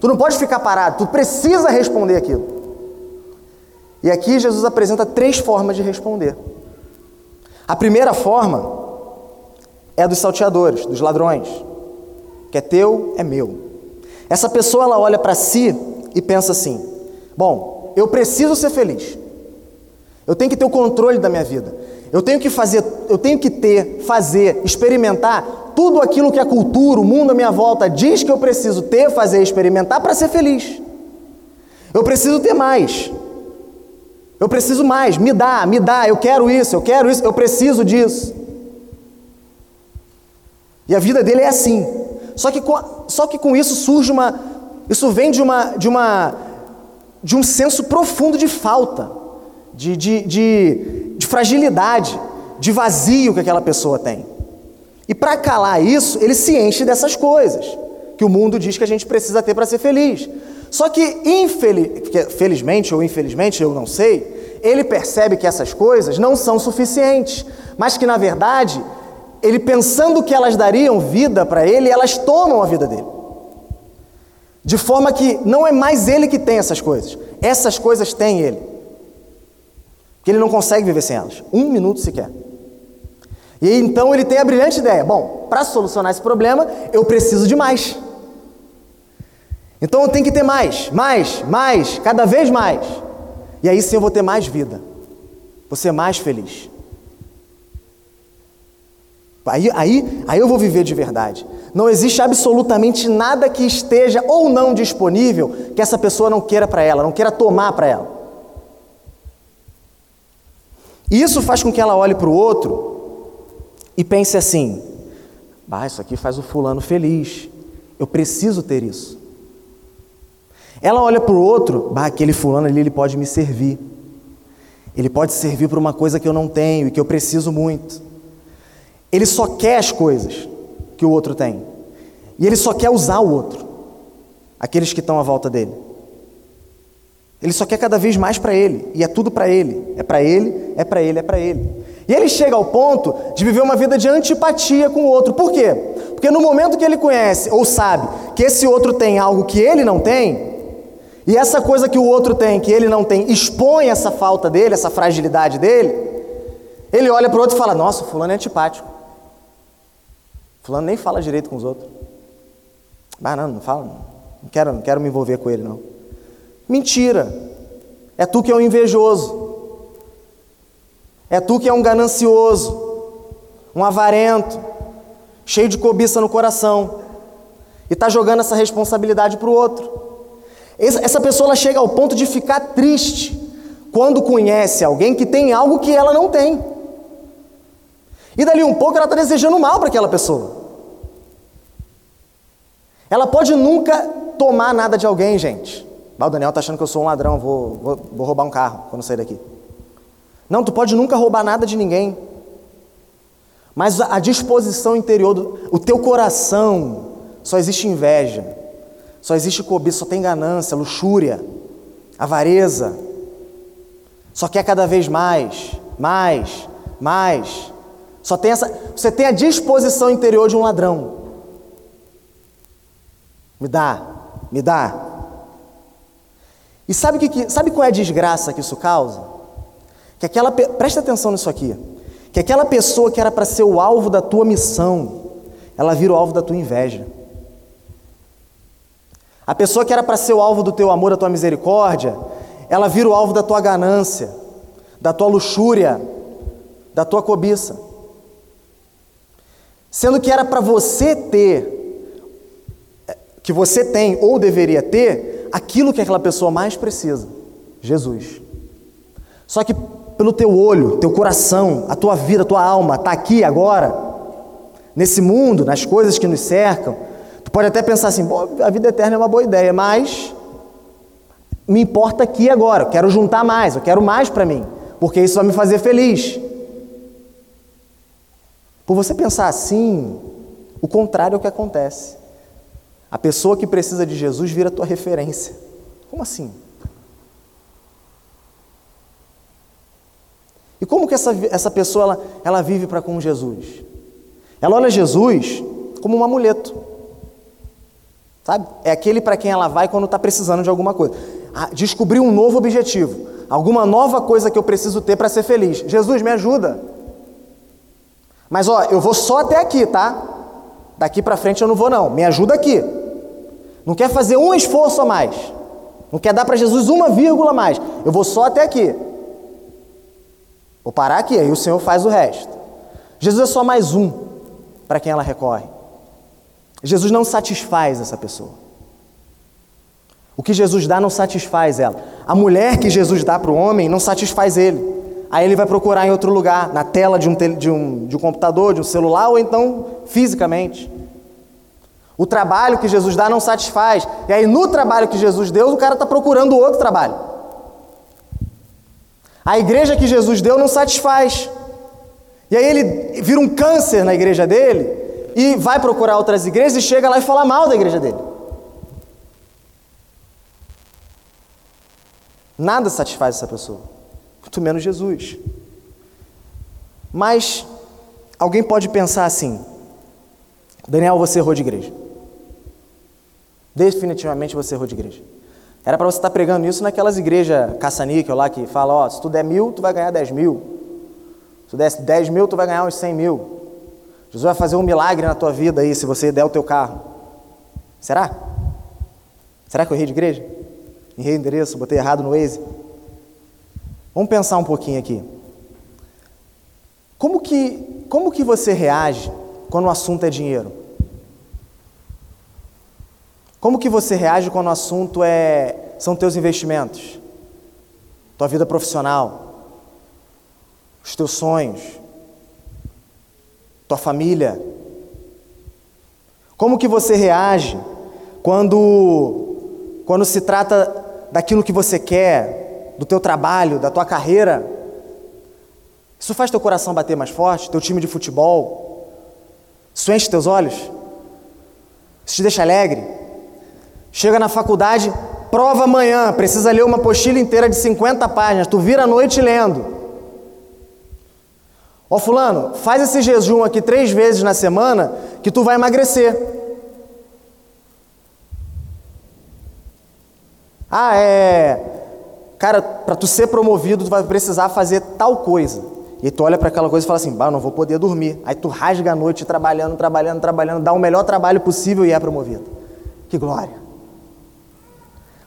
Tu não pode ficar parado, tu precisa responder aquilo. E aqui Jesus apresenta três formas de responder. A primeira forma é dos salteadores, dos ladrões. Que é teu é meu. Essa pessoa ela olha para si e pensa assim: bom, eu preciso ser feliz. Eu tenho que ter o controle da minha vida. Eu tenho que fazer, eu tenho que ter, fazer, experimentar tudo aquilo que a cultura, o mundo à minha volta diz que eu preciso ter, fazer, experimentar para ser feliz. Eu preciso ter mais. Eu preciso mais, me dá, me dá, eu quero isso, eu quero isso, eu preciso disso. E a vida dele é assim. Só que com, só que com isso surge uma. Isso vem de uma, de uma de um senso profundo de falta, de, de, de, de fragilidade, de vazio que aquela pessoa tem. E para calar isso, ele se enche dessas coisas que o mundo diz que a gente precisa ter para ser feliz. Só que, felizmente ou infelizmente, eu não sei, ele percebe que essas coisas não são suficientes, mas que na verdade ele pensando que elas dariam vida para ele, elas tomam a vida dele. De forma que não é mais ele que tem essas coisas, essas coisas têm ele. Que ele não consegue viver sem elas, um minuto sequer. E então ele tem a brilhante ideia: bom, para solucionar esse problema, eu preciso de mais. Então eu tenho que ter mais, mais, mais, cada vez mais. E aí sim eu vou ter mais vida, vou ser mais feliz. Aí, aí, aí eu vou viver de verdade. Não existe absolutamente nada que esteja ou não disponível que essa pessoa não queira para ela, não queira tomar para ela. E isso faz com que ela olhe para o outro e pense assim: isso aqui faz o fulano feliz, eu preciso ter isso. Ela olha para o outro, bah, aquele fulano ali ele pode me servir. Ele pode servir para uma coisa que eu não tenho e que eu preciso muito. Ele só quer as coisas que o outro tem. E ele só quer usar o outro, aqueles que estão à volta dele. Ele só quer cada vez mais para ele, e é tudo para ele. É para ele, é para ele, é para ele. E ele chega ao ponto de viver uma vida de antipatia com o outro. Por quê? Porque no momento que ele conhece ou sabe que esse outro tem algo que ele não tem, e essa coisa que o outro tem, que ele não tem, expõe essa falta dele, essa fragilidade dele, ele olha para o outro e fala: Nossa, Fulano é antipático. Fulano nem fala direito com os outros. Ah, não, não fala, não quero, não quero me envolver com ele, não. Mentira. É tu que é um invejoso. É tu que é um ganancioso, um avarento, cheio de cobiça no coração, e está jogando essa responsabilidade para o outro. Essa pessoa chega ao ponto de ficar triste quando conhece alguém que tem algo que ela não tem. E dali um pouco ela está desejando mal para aquela pessoa. Ela pode nunca tomar nada de alguém, gente. O Daniel está achando que eu sou um ladrão, vou, vou, vou roubar um carro quando sair daqui. Não, tu pode nunca roubar nada de ninguém. Mas a disposição interior, do, o teu coração, só existe inveja. Só existe cobiça, só tem ganância, luxúria, avareza. Só quer cada vez mais, mais, mais. Só tem essa, você tem a disposição interior de um ladrão. Me dá, me dá. E sabe que, sabe qual é a desgraça que isso causa? Que aquela presta atenção nisso aqui. Que aquela pessoa que era para ser o alvo da tua missão, ela vira o alvo da tua inveja. A pessoa que era para ser o alvo do teu amor, da tua misericórdia, ela vira o alvo da tua ganância, da tua luxúria, da tua cobiça. Sendo que era para você ter, que você tem ou deveria ter, aquilo que aquela pessoa mais precisa: Jesus. Só que pelo teu olho, teu coração, a tua vida, a tua alma está aqui agora, nesse mundo, nas coisas que nos cercam, Tu pode até pensar assim, a vida eterna é uma boa ideia, mas me importa aqui agora, eu quero juntar mais, eu quero mais para mim, porque isso vai me fazer feliz. Por você pensar assim, o contrário é o que acontece. A pessoa que precisa de Jesus vira tua referência. Como assim? E como que essa, essa pessoa ela, ela vive para com Jesus? Ela olha Jesus como um amuleto. Sabe? É aquele para quem ela vai quando está precisando de alguma coisa. Ah, descobrir um novo objetivo, alguma nova coisa que eu preciso ter para ser feliz. Jesus, me ajuda. Mas ó, eu vou só até aqui, tá? Daqui para frente eu não vou não. Me ajuda aqui. Não quer fazer um esforço a mais. Não quer dar para Jesus uma vírgula a mais. Eu vou só até aqui. Vou parar aqui, aí o Senhor faz o resto. Jesus é só mais um para quem ela recorre. Jesus não satisfaz essa pessoa. O que Jesus dá não satisfaz ela. A mulher que Jesus dá para o homem não satisfaz ele. Aí ele vai procurar em outro lugar, na tela de um, de, um, de um computador, de um celular, ou então fisicamente. O trabalho que Jesus dá não satisfaz. E aí, no trabalho que Jesus deu, o cara está procurando outro trabalho. A igreja que Jesus deu não satisfaz. E aí ele vira um câncer na igreja dele, e vai procurar outras igrejas e chega lá e fala mal da igreja dele. Nada satisfaz essa pessoa, muito menos Jesus. Mas alguém pode pensar assim: Daniel, você errou de igreja. Definitivamente você errou de igreja. Era para você estar pregando isso naquelas igrejas caça-níquel lá que fala: ó, se tu der mil, tu vai ganhar dez mil. Se tu der dez mil, tu vai ganhar uns cem mil. Jesus vai fazer um milagre na tua vida aí se você der o teu carro. Será? Será que eu errei de igreja? Errei o endereço, botei errado no Waze? Vamos pensar um pouquinho aqui. Como que, como que você reage quando o assunto é dinheiro? Como que você reage quando o assunto é são teus investimentos? Tua vida profissional? Os teus sonhos? tua família? Como que você reage quando quando se trata daquilo que você quer, do teu trabalho, da tua carreira? Isso faz teu coração bater mais forte, teu time de futebol? Isso enche teus olhos? Isso te deixa alegre? Chega na faculdade, prova amanhã, precisa ler uma apostila inteira de 50 páginas, tu vira a noite lendo. Ó fulano, faz esse jejum aqui três vezes na semana que tu vai emagrecer. Ah, é. Cara, para tu ser promovido, tu vai precisar fazer tal coisa. E tu olha para aquela coisa e fala assim: bah, não vou poder dormir. Aí tu rasga a noite trabalhando, trabalhando, trabalhando, dá o melhor trabalho possível e é promovido. Que glória.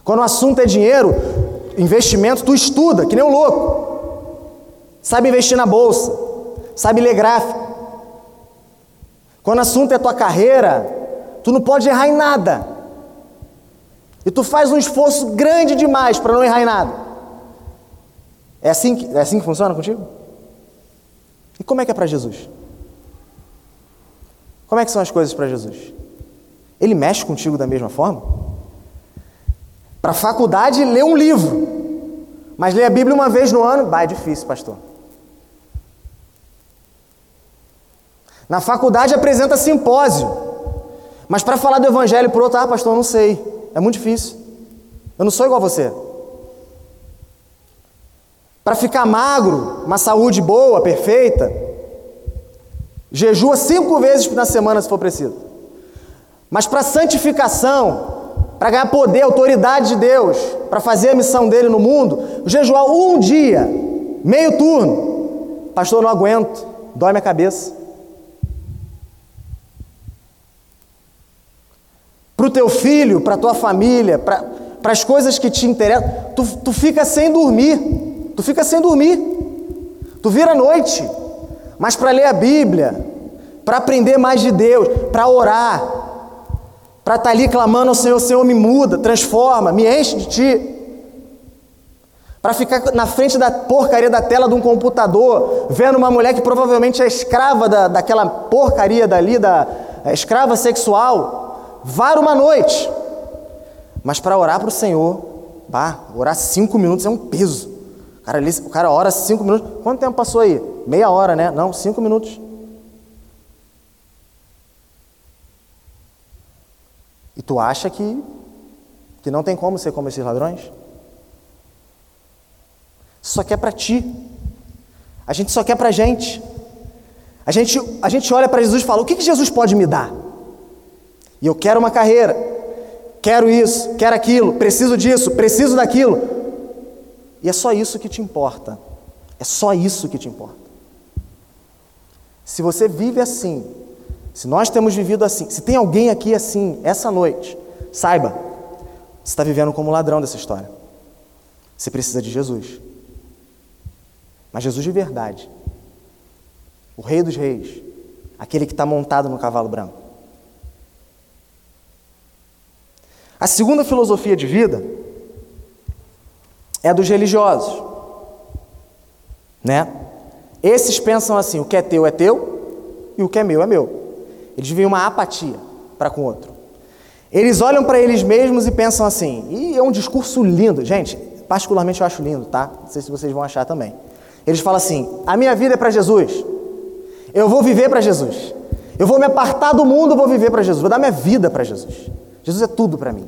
Quando o assunto é dinheiro, investimento, tu estuda, que nem um louco. Sabe investir na bolsa, sabe ler gráfico. Quando o assunto é tua carreira, tu não pode errar em nada. E tu faz um esforço grande demais para não errar em nada. É assim que, é assim que funciona contigo? E como é que é para Jesus? Como é que são as coisas para Jesus? Ele mexe contigo da mesma forma? Para a faculdade, lê um livro. Mas ler a Bíblia uma vez no ano, bah, é difícil, pastor. Na faculdade apresenta simpósio. Mas para falar do evangelho para outro, ah, pastor, não sei. É muito difícil. Eu não sou igual a você. Para ficar magro, uma saúde boa, perfeita, jejua cinco vezes na semana se for preciso. Mas para santificação, para ganhar poder, autoridade de Deus, para fazer a missão dele no mundo, jejuar um dia, meio turno, pastor, não aguento, dói minha cabeça. para o teu filho, para a tua família, para as coisas que te interessam, tu, tu fica sem dormir, tu fica sem dormir, tu vira noite, mas para ler a Bíblia, para aprender mais de Deus, para orar, para estar tá ali clamando ao Senhor, Senhor me muda, transforma, me enche de Ti. Para ficar na frente da porcaria da tela de um computador, vendo uma mulher que provavelmente é escrava da, daquela porcaria dali, da é, escrava sexual, var uma noite. Mas para orar para o Senhor, bah, orar cinco minutos é um peso. O cara, o cara ora cinco minutos. Quanto tempo passou aí? Meia hora, né? Não, cinco minutos. E tu acha que, que não tem como ser como esses ladrões? Só quer para ti. A gente só quer para gente. A gente, a gente olha para Jesus e fala: o que, que Jesus pode me dar? E eu quero uma carreira, quero isso, quero aquilo, preciso disso, preciso daquilo. E é só isso que te importa. É só isso que te importa. Se você vive assim, se nós temos vivido assim, se tem alguém aqui assim, essa noite, saiba, você está vivendo como ladrão dessa história. Você precisa de Jesus. Mas Jesus de verdade. O Rei dos Reis. Aquele que está montado no cavalo branco. A segunda filosofia de vida é dos religiosos. Né? Esses pensam assim: o que é teu é teu e o que é meu é meu. Eles vivem uma apatia para com o outro. Eles olham para eles mesmos e pensam assim, e é um discurso lindo, gente, particularmente eu acho lindo, tá? Não sei se vocês vão achar também. Eles falam assim: a minha vida é para Jesus, eu vou viver para Jesus, eu vou me apartar do mundo, vou viver para Jesus, vou dar minha vida para Jesus. Jesus é tudo para mim.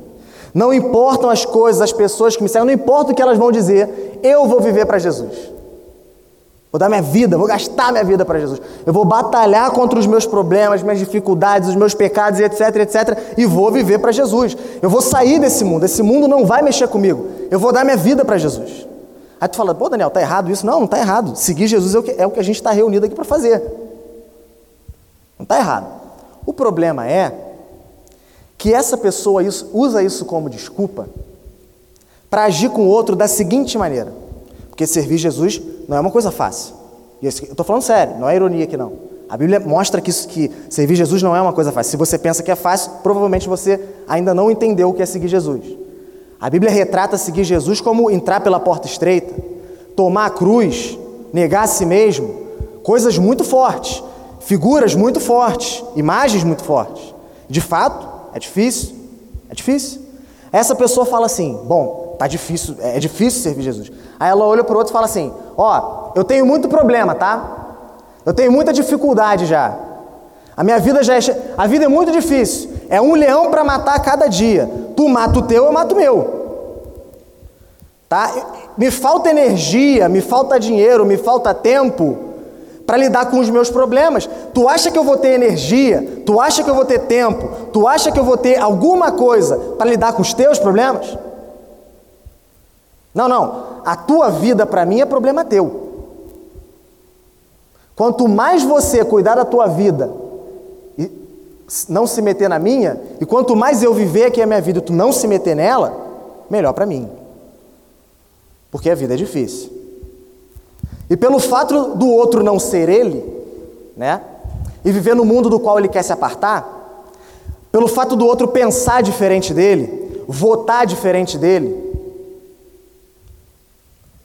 Não importam as coisas, as pessoas que me seguem, não importa o que elas vão dizer, eu vou viver para Jesus. Vou dar minha vida, vou gastar minha vida para Jesus. Eu vou batalhar contra os meus problemas, minhas dificuldades, os meos pecados, etc, etc, e vou viver para Jesus. Eu vou sair desse mundo, esse mundo não vai mexer comigo. Eu vou dar minha vida para Jesus. Aí tu fala, pô, Daniel, tá errado isso? Não, não tá errado. Seguir Jesus é o que, é o que a gente está reunido aqui para fazer. Não está errado. O problema é que essa pessoa usa isso como desculpa para agir com o outro da seguinte maneira. Porque servir Jesus não é uma coisa fácil. Eu estou falando sério, não é ironia aqui não. A Bíblia mostra que, isso, que servir Jesus não é uma coisa fácil. Se você pensa que é fácil, provavelmente você ainda não entendeu o que é seguir Jesus. A Bíblia retrata seguir Jesus como entrar pela porta estreita, tomar a cruz, negar a si mesmo, coisas muito fortes, figuras muito fortes, imagens muito fortes. De fato, é difícil? É difícil? Essa pessoa fala assim: bom, tá difícil, é difícil servir Jesus. Aí ela olha para o outro e fala assim: ó, eu tenho muito problema, tá? Eu tenho muita dificuldade já. A minha vida já é. A vida é muito difícil. É um leão para matar cada dia. Tu mata o teu, eu mato o meu. tá? Me falta energia, me falta dinheiro, me falta tempo para lidar com os meus problemas. Tu acha que eu vou ter energia? Tu acha que eu vou ter tempo? Tu acha que eu vou ter alguma coisa para lidar com os teus problemas? Não, não. A tua vida para mim é problema teu. Quanto mais você cuidar da tua vida e não se meter na minha, e quanto mais eu viver aqui a minha vida e tu não se meter nela, melhor para mim. Porque a vida é difícil. E pelo fato do outro não ser ele, né? E viver no mundo do qual ele quer se apartar, pelo fato do outro pensar diferente dele, votar diferente dele,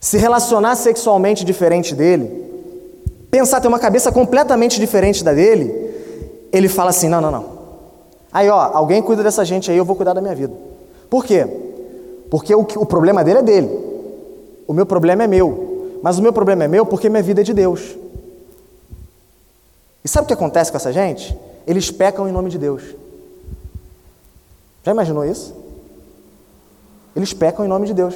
se relacionar sexualmente diferente dele, pensar ter uma cabeça completamente diferente da dele, ele fala assim: não, não, não. Aí, ó, alguém cuida dessa gente aí, eu vou cuidar da minha vida. Por quê? Porque o, o problema dele é dele, o meu problema é meu. Mas o meu problema é meu porque minha vida é de Deus. E sabe o que acontece com essa gente? Eles pecam em nome de Deus. Já imaginou isso? Eles pecam em nome de Deus.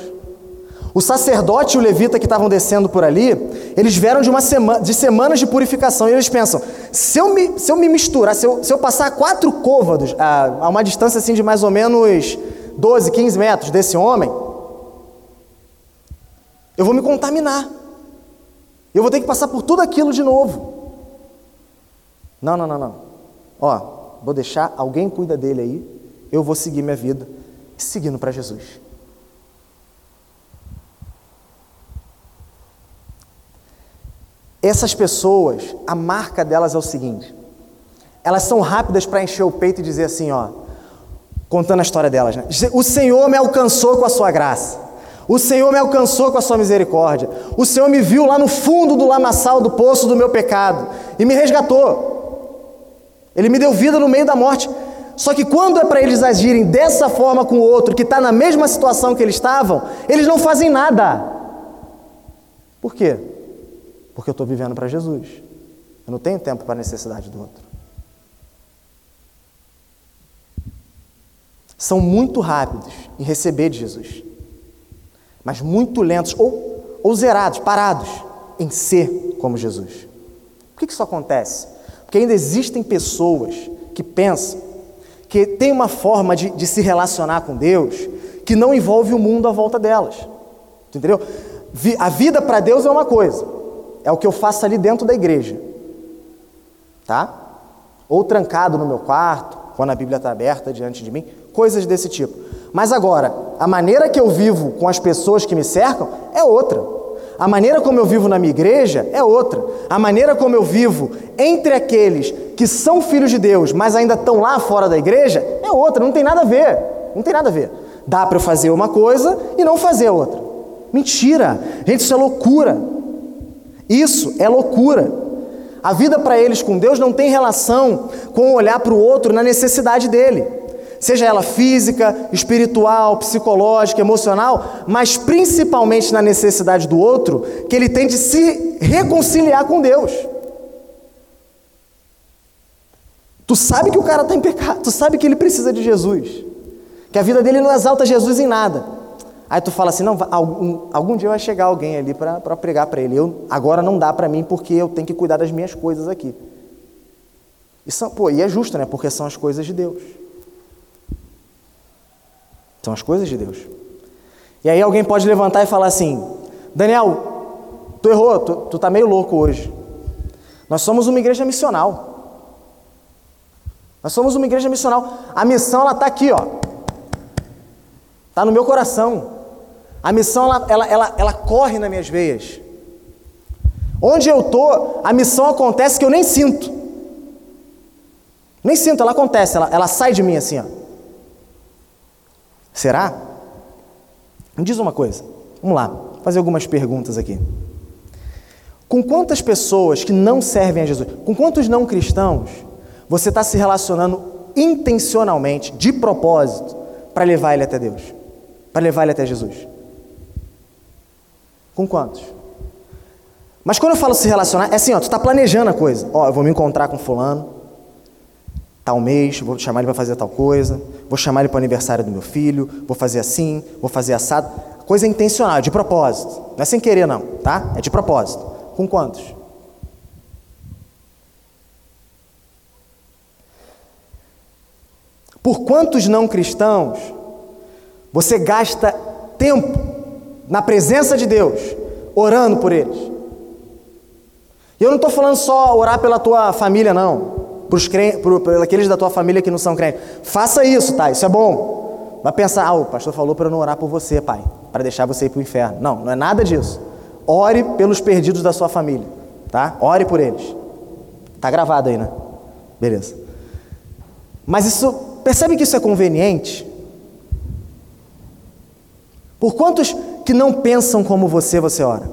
O sacerdote e o levita que estavam descendo por ali, eles vieram de, uma semana, de semanas de purificação e eles pensam: se eu me, se eu me misturar, se eu, se eu passar quatro côvados a, a uma distância assim de mais ou menos 12, 15 metros desse homem, eu vou me contaminar. Eu vou ter que passar por tudo aquilo de novo. Não, não, não, não. Ó, vou deixar, alguém cuida dele aí, eu vou seguir minha vida, seguindo para Jesus. Essas pessoas, a marca delas é o seguinte: elas são rápidas para encher o peito e dizer assim, ó, contando a história delas, né? O Senhor me alcançou com a sua graça. O Senhor me alcançou com a sua misericórdia. O Senhor me viu lá no fundo do lamaçal do poço do meu pecado e me resgatou. Ele me deu vida no meio da morte. Só que quando é para eles agirem dessa forma com o outro que está na mesma situação que eles estavam, eles não fazem nada. Por quê? Porque eu estou vivendo para Jesus. Eu não tenho tempo para a necessidade do outro. São muito rápidos em receber de Jesus, mas muito lentos ou, ou zerados, parados em ser como Jesus. Por que isso acontece? Porque ainda existem pessoas que pensam que tem uma forma de, de se relacionar com Deus que não envolve o mundo à volta delas. Entendeu? A vida para Deus é uma coisa, é o que eu faço ali dentro da igreja. Tá? Ou trancado no meu quarto, quando a Bíblia está aberta diante de mim, coisas desse tipo. Mas agora, a maneira que eu vivo com as pessoas que me cercam é outra. A maneira como eu vivo na minha igreja é outra. A maneira como eu vivo entre aqueles que são filhos de Deus, mas ainda estão lá fora da igreja, é outra. Não tem nada a ver. Não tem nada a ver. Dá para eu fazer uma coisa e não fazer outra. Mentira! Gente, isso é loucura. Isso é loucura. A vida para eles com Deus não tem relação com olhar para o outro na necessidade dele, seja ela física, espiritual, psicológica, emocional, mas principalmente na necessidade do outro, que ele tem de se reconciliar com Deus. Tu sabe que o cara está em pecado, tu sabe que ele precisa de Jesus, que a vida dele não exalta Jesus em nada. Aí tu fala assim, não, algum, algum dia vai chegar alguém ali para pregar para ele. Eu, agora não dá para mim porque eu tenho que cuidar das minhas coisas aqui. E, são, pô, e é justo, né? Porque são as coisas de Deus. São as coisas de Deus. E aí alguém pode levantar e falar assim, Daniel, tu errou, tu, tu tá meio louco hoje. Nós somos uma igreja missional. Nós somos uma igreja missional. A missão ela está aqui, ó. Está no meu coração. A missão, ela, ela, ela, ela corre nas minhas veias. Onde eu estou, a missão acontece que eu nem sinto. Nem sinto, ela acontece, ela, ela sai de mim assim, ó. Será? Me diz uma coisa. Vamos lá, fazer algumas perguntas aqui. Com quantas pessoas que não servem a Jesus, com quantos não cristãos, você está se relacionando intencionalmente, de propósito, para levar ele até Deus, para levar ele até Jesus? Com quantos? Mas quando eu falo se relacionar, é assim, ó, tu está planejando a coisa. Ó, eu vou me encontrar com fulano, tal mês, vou chamar ele para fazer tal coisa, vou chamar ele para o aniversário do meu filho, vou fazer assim, vou fazer assado. coisa intencional, de propósito. Não é sem querer, não, tá? É de propósito. Com quantos? Por quantos não cristãos você gasta tempo na presença de Deus, orando por eles? E eu não estou falando só orar pela tua família, não. Por aqueles da tua família que não são crentes. Faça isso, tá? Isso é bom. Vai pensar, ah, o pastor falou para eu não orar por você, pai, para deixar você ir para o inferno. Não, não é nada disso. Ore pelos perdidos da sua família, tá? Ore por eles. Tá gravado aí, né? Beleza. Mas isso Percebe que isso é conveniente? Por quantos que não pensam como você, você ora?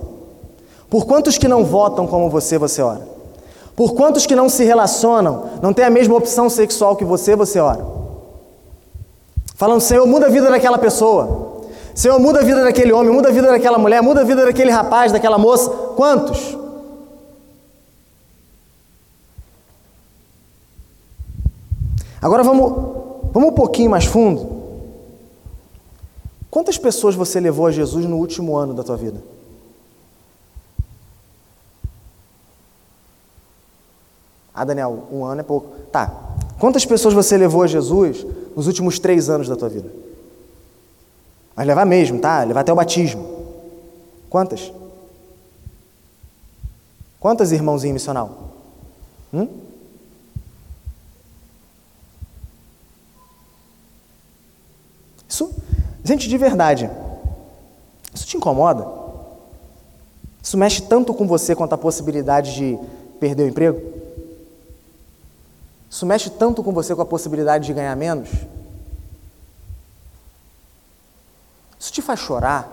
Por quantos que não votam como você, você ora? Por quantos que não se relacionam, não têm a mesma opção sexual que você, você ora? Falando, Senhor, muda a vida daquela pessoa. Senhor, muda a vida daquele homem, muda a vida daquela mulher, muda a vida daquele rapaz, daquela moça. Quantos? Agora vamos Vamos um pouquinho mais fundo? Quantas pessoas você levou a Jesus no último ano da tua vida? Ah, Daniel, um ano é pouco. Tá. Quantas pessoas você levou a Jesus nos últimos três anos da tua vida? Mas levar mesmo, tá? Levar até o batismo. Quantas? Quantas, irmãozinho missional? Hum? Isso, gente, de verdade, isso te incomoda? Isso mexe tanto com você quanto a possibilidade de perder o emprego? Isso mexe tanto com você com a possibilidade de ganhar menos? Isso te faz chorar?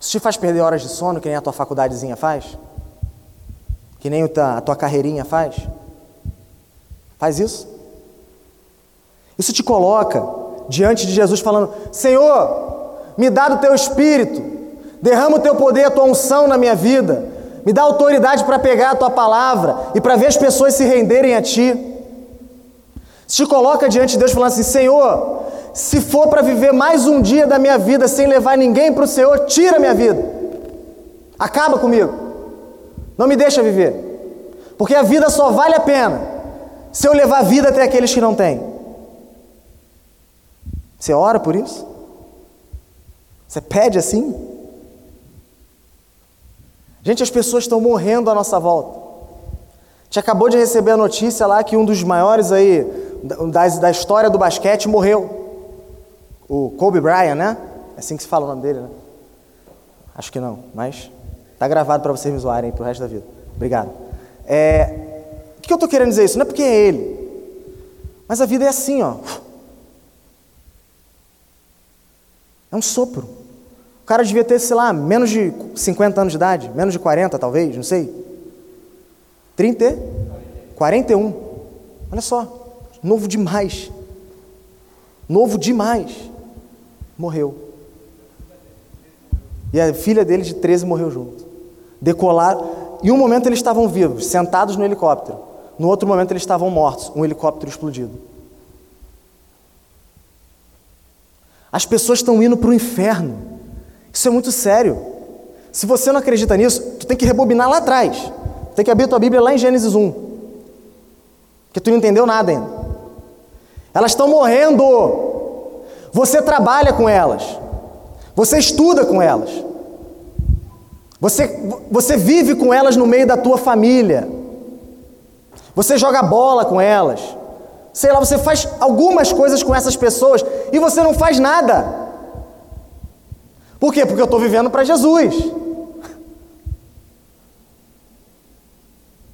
Isso te faz perder horas de sono, que nem a tua faculdadezinha faz? Que nem a tua carreirinha faz? Faz isso? Isso te coloca diante de Jesus, falando: Senhor, me dá do teu espírito, derrama o teu poder, a tua unção na minha vida, me dá autoridade para pegar a tua palavra e para ver as pessoas se renderem a ti. Se coloca diante de Deus falando assim: Senhor, se for para viver mais um dia da minha vida sem levar ninguém para o Senhor, tira minha vida, acaba comigo, não me deixa viver, porque a vida só vale a pena se eu levar vida até aqueles que não têm. Você ora por isso? Você pede assim? Gente, as pessoas estão morrendo à nossa volta. A gente acabou de receber a notícia lá que um dos maiores aí da, da história do basquete morreu. O Kobe Bryant, né? É assim que se fala o nome dele, né? Acho que não, mas tá gravado para vocês me zoarem pro resto da vida. Obrigado. É, o que eu estou querendo dizer isso? Não é porque é ele, mas a vida é assim, ó. É um sopro. O cara devia ter, sei lá, menos de 50 anos de idade, menos de 40 talvez, não sei. 30? 41. Olha só, novo demais. Novo demais. Morreu. E a filha dele de 13 morreu junto. Decolar. Em um momento eles estavam vivos, sentados no helicóptero. No outro momento eles estavam mortos, um helicóptero explodido. As pessoas estão indo para o inferno. Isso é muito sério. Se você não acredita nisso, tu tem que rebobinar lá atrás. Tem que abrir tua Bíblia lá em Gênesis 1. Porque tu não entendeu nada ainda. Elas estão morrendo. Você trabalha com elas. Você estuda com elas. Você, você vive com elas no meio da tua família. Você joga bola com elas sei lá, você faz algumas coisas com essas pessoas e você não faz nada. Por quê? Porque eu estou vivendo para Jesus.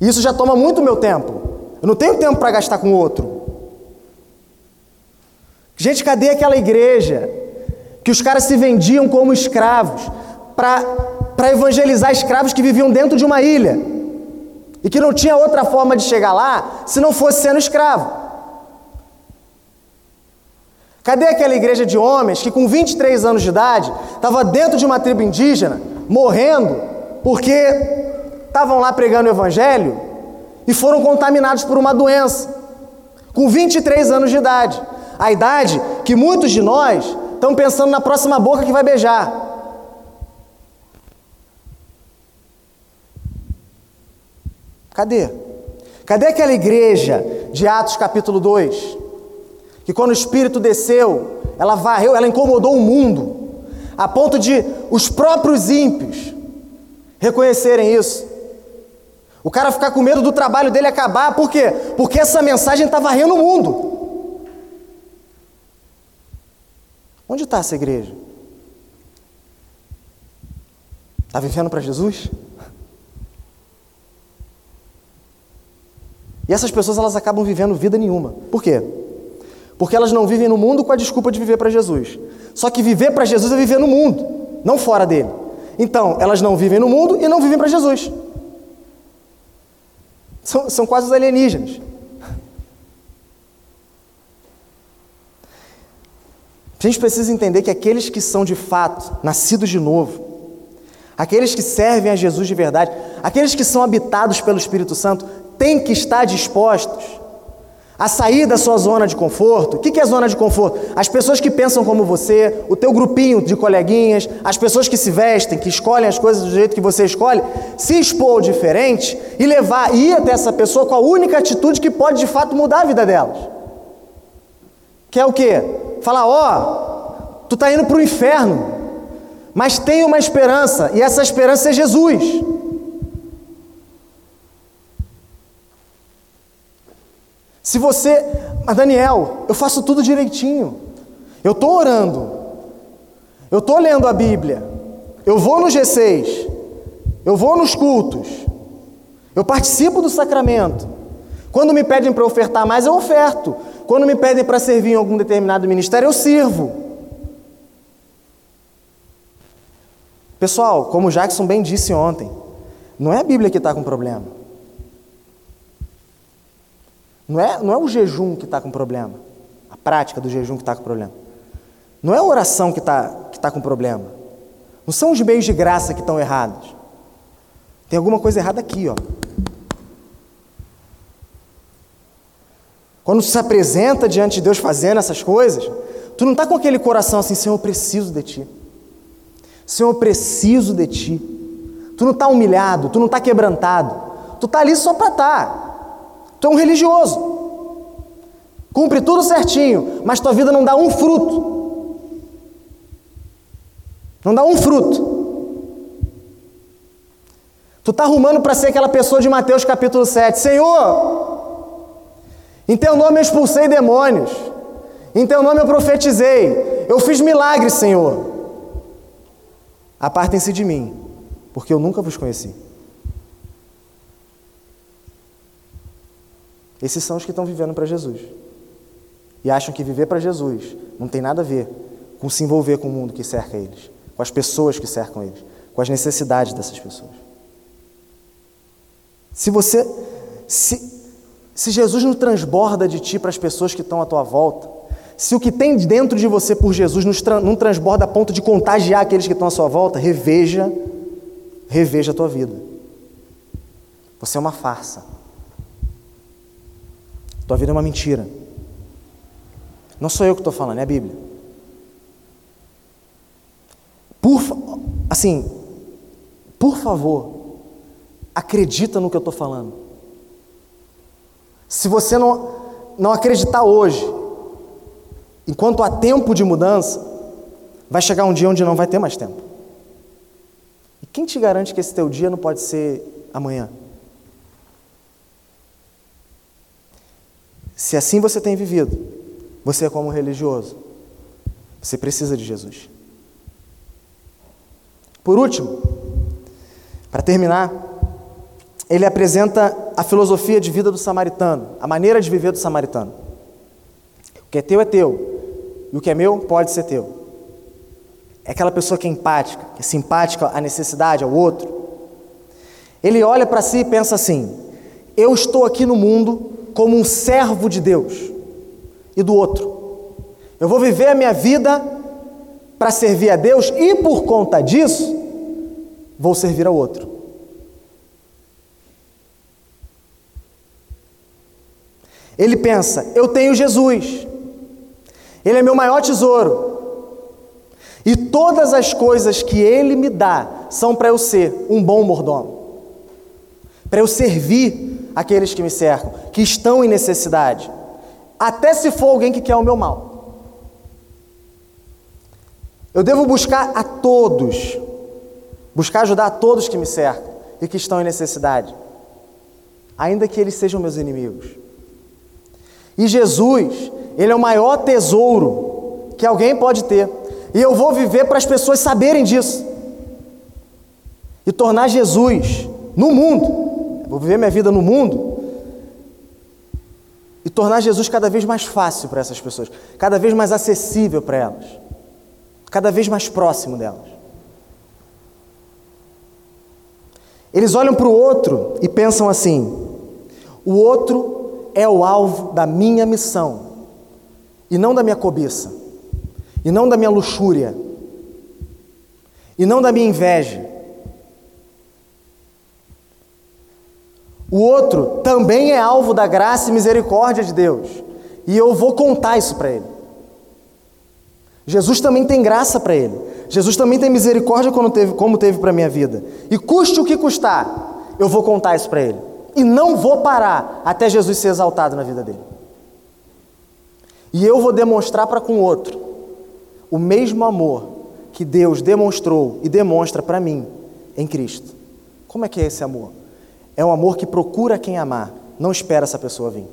Isso já toma muito meu tempo. Eu não tenho tempo para gastar com outro. Gente, cadê aquela igreja que os caras se vendiam como escravos para evangelizar escravos que viviam dentro de uma ilha e que não tinha outra forma de chegar lá se não fosse sendo escravo? Cadê aquela igreja de homens que, com 23 anos de idade, estava dentro de uma tribo indígena, morrendo, porque estavam lá pregando o evangelho e foram contaminados por uma doença? Com 23 anos de idade. A idade que muitos de nós estão pensando na próxima boca que vai beijar. Cadê? Cadê aquela igreja de Atos capítulo 2? Que quando o Espírito desceu, ela varreu, ela incomodou o mundo, a ponto de os próprios ímpios reconhecerem isso. O cara ficar com medo do trabalho dele acabar, por quê? Porque essa mensagem está varrendo o mundo. Onde está essa igreja? Está vivendo para Jesus? E essas pessoas elas acabam vivendo vida nenhuma. Por quê? Porque elas não vivem no mundo com a desculpa de viver para Jesus. Só que viver para Jesus é viver no mundo, não fora dele. Então, elas não vivem no mundo e não vivem para Jesus. São, são quase os alienígenas. A gente precisa entender que aqueles que são de fato nascidos de novo, aqueles que servem a Jesus de verdade, aqueles que são habitados pelo Espírito Santo, têm que estar dispostos a sair da sua zona de conforto. O que é zona de conforto? As pessoas que pensam como você, o teu grupinho de coleguinhas, as pessoas que se vestem, que escolhem as coisas do jeito que você escolhe, se expor diferente e levar, ir até essa pessoa com a única atitude que pode de fato mudar a vida delas. Que é o quê? Falar, ó, oh, tu tá indo para o inferno, mas tem uma esperança, e essa esperança é Jesus. Se você, mas Daniel, eu faço tudo direitinho. Eu estou orando. Eu estou lendo a Bíblia. Eu vou no G6. Eu vou nos cultos. Eu participo do sacramento. Quando me pedem para ofertar mais, eu oferto. Quando me pedem para servir em algum determinado ministério, eu sirvo. Pessoal, como Jackson bem disse ontem, não é a Bíblia que está com problema. Não é, não é o jejum que está com problema, a prática do jejum que está com problema. Não é a oração que está que tá com problema. Não são os meios de graça que estão errados. Tem alguma coisa errada aqui, ó. Quando se apresenta diante de Deus fazendo essas coisas, tu não está com aquele coração assim, Senhor, eu preciso de Ti. Senhor, eu preciso de Ti. Tu não está humilhado, tu não está quebrantado. Tu está ali só para estar. Tá. Tu é um religioso. Cumpre tudo certinho, mas tua vida não dá um fruto. Não dá um fruto. Tu está arrumando para ser aquela pessoa de Mateus capítulo 7. Senhor, em teu nome eu expulsei demônios. Em teu nome eu profetizei. Eu fiz milagres, Senhor. Apartem-se de mim, porque eu nunca vos conheci. Esses são os que estão vivendo para Jesus. E acham que viver para Jesus não tem nada a ver com se envolver com o mundo que cerca eles, com as pessoas que cercam eles, com as necessidades dessas pessoas. Se você. Se, se Jesus não transborda de ti para as pessoas que estão à tua volta, se o que tem dentro de você por Jesus não transborda a ponto de contagiar aqueles que estão à sua volta, reveja, reveja a tua vida. Você é uma farsa. Tua vida é uma mentira. Não sou eu que estou falando, é a Bíblia. Por, assim, por favor, acredita no que eu estou falando. Se você não, não acreditar hoje, enquanto há tempo de mudança, vai chegar um dia onde não vai ter mais tempo. E quem te garante que esse teu dia não pode ser amanhã? Se assim você tem vivido, você é como um religioso. Você precisa de Jesus. Por último, para terminar, ele apresenta a filosofia de vida do samaritano, a maneira de viver do samaritano. O que é teu é teu, e o que é meu pode ser teu. É aquela pessoa que é empática, que é simpática à necessidade, ao outro. Ele olha para si e pensa assim: eu estou aqui no mundo como um servo de Deus e do outro. Eu vou viver a minha vida para servir a Deus e por conta disso vou servir ao outro. Ele pensa: eu tenho Jesus, Ele é meu maior tesouro, e todas as coisas que Ele me dá são para eu ser um bom mordomo, para eu servir aqueles que me cercam, que estão em necessidade, até se for alguém que quer o meu mal. Eu devo buscar a todos, buscar ajudar a todos que me cercam e que estão em necessidade, ainda que eles sejam meus inimigos. E Jesus, Ele é o maior tesouro que alguém pode ter, e eu vou viver para as pessoas saberem disso e tornar Jesus no mundo, vou viver minha vida no mundo e tornar Jesus cada vez mais fácil para essas pessoas, cada vez mais acessível para elas, cada vez mais próximo delas. Eles olham para o outro e pensam assim: o outro é o alvo da minha missão, e não da minha cobiça, e não da minha luxúria, e não da minha inveja. O outro também é alvo da graça e misericórdia de Deus, e eu vou contar isso para ele. Jesus também tem graça para ele. Jesus também tem misericórdia como teve, como teve para a minha vida. E custe o que custar, eu vou contar isso para ele. E não vou parar até Jesus ser exaltado na vida dele. E eu vou demonstrar para com o outro o mesmo amor que Deus demonstrou e demonstra para mim em Cristo. Como é que é esse amor? É um amor que procura quem amar, não espera essa pessoa vir.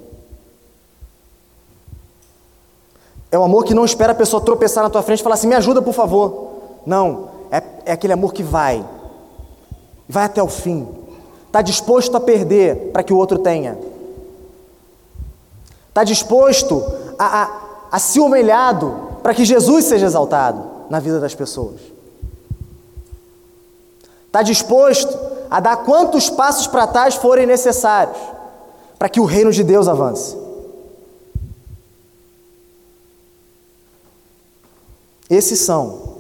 É um amor que não espera a pessoa tropeçar na tua frente e falar assim: me ajuda, por favor. Não, é, é aquele amor que vai, vai até o fim, está disposto a perder para que o outro tenha, está disposto a, a, a ser humilhado para que Jesus seja exaltado na vida das pessoas, está disposto a dar quantos passos para trás forem necessários para que o reino de Deus avance. Esses são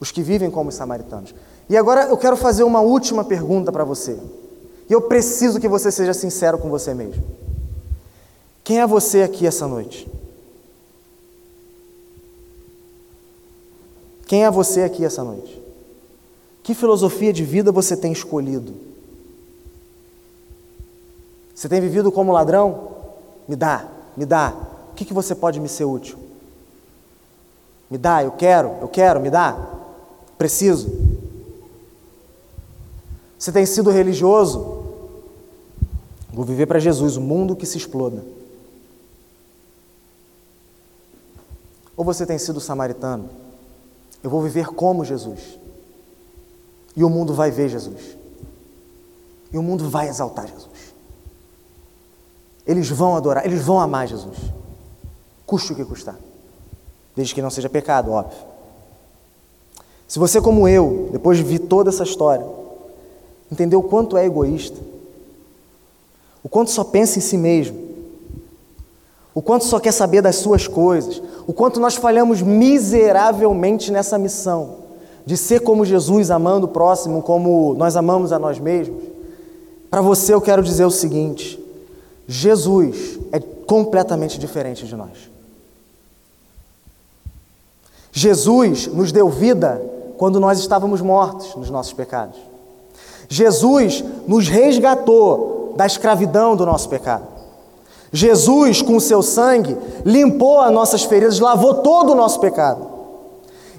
os que vivem como os samaritanos. E agora eu quero fazer uma última pergunta para você. E eu preciso que você seja sincero com você mesmo. Quem é você aqui essa noite? Quem é você aqui essa noite? Que filosofia de vida você tem escolhido? Você tem vivido como ladrão? Me dá, me dá. O que, que você pode me ser útil? Me dá, eu quero, eu quero, me dá. Preciso. Você tem sido religioso? Vou viver para Jesus, o mundo que se exploda. Ou você tem sido samaritano? Eu vou viver como Jesus. E o mundo vai ver Jesus. E o mundo vai exaltar Jesus. Eles vão adorar, eles vão amar Jesus. Custe o que custar. Desde que não seja pecado, óbvio. Se você, como eu, depois de ver toda essa história, entendeu o quanto é egoísta, o quanto só pensa em si mesmo, o quanto só quer saber das suas coisas, o quanto nós falhamos miseravelmente nessa missão de ser como Jesus, amando o próximo como nós amamos a nós mesmos, para você eu quero dizer o seguinte: Jesus é completamente diferente de nós. Jesus nos deu vida quando nós estávamos mortos nos nossos pecados. Jesus nos resgatou da escravidão do nosso pecado. Jesus, com o seu sangue, limpou as nossas feridas, lavou todo o nosso pecado.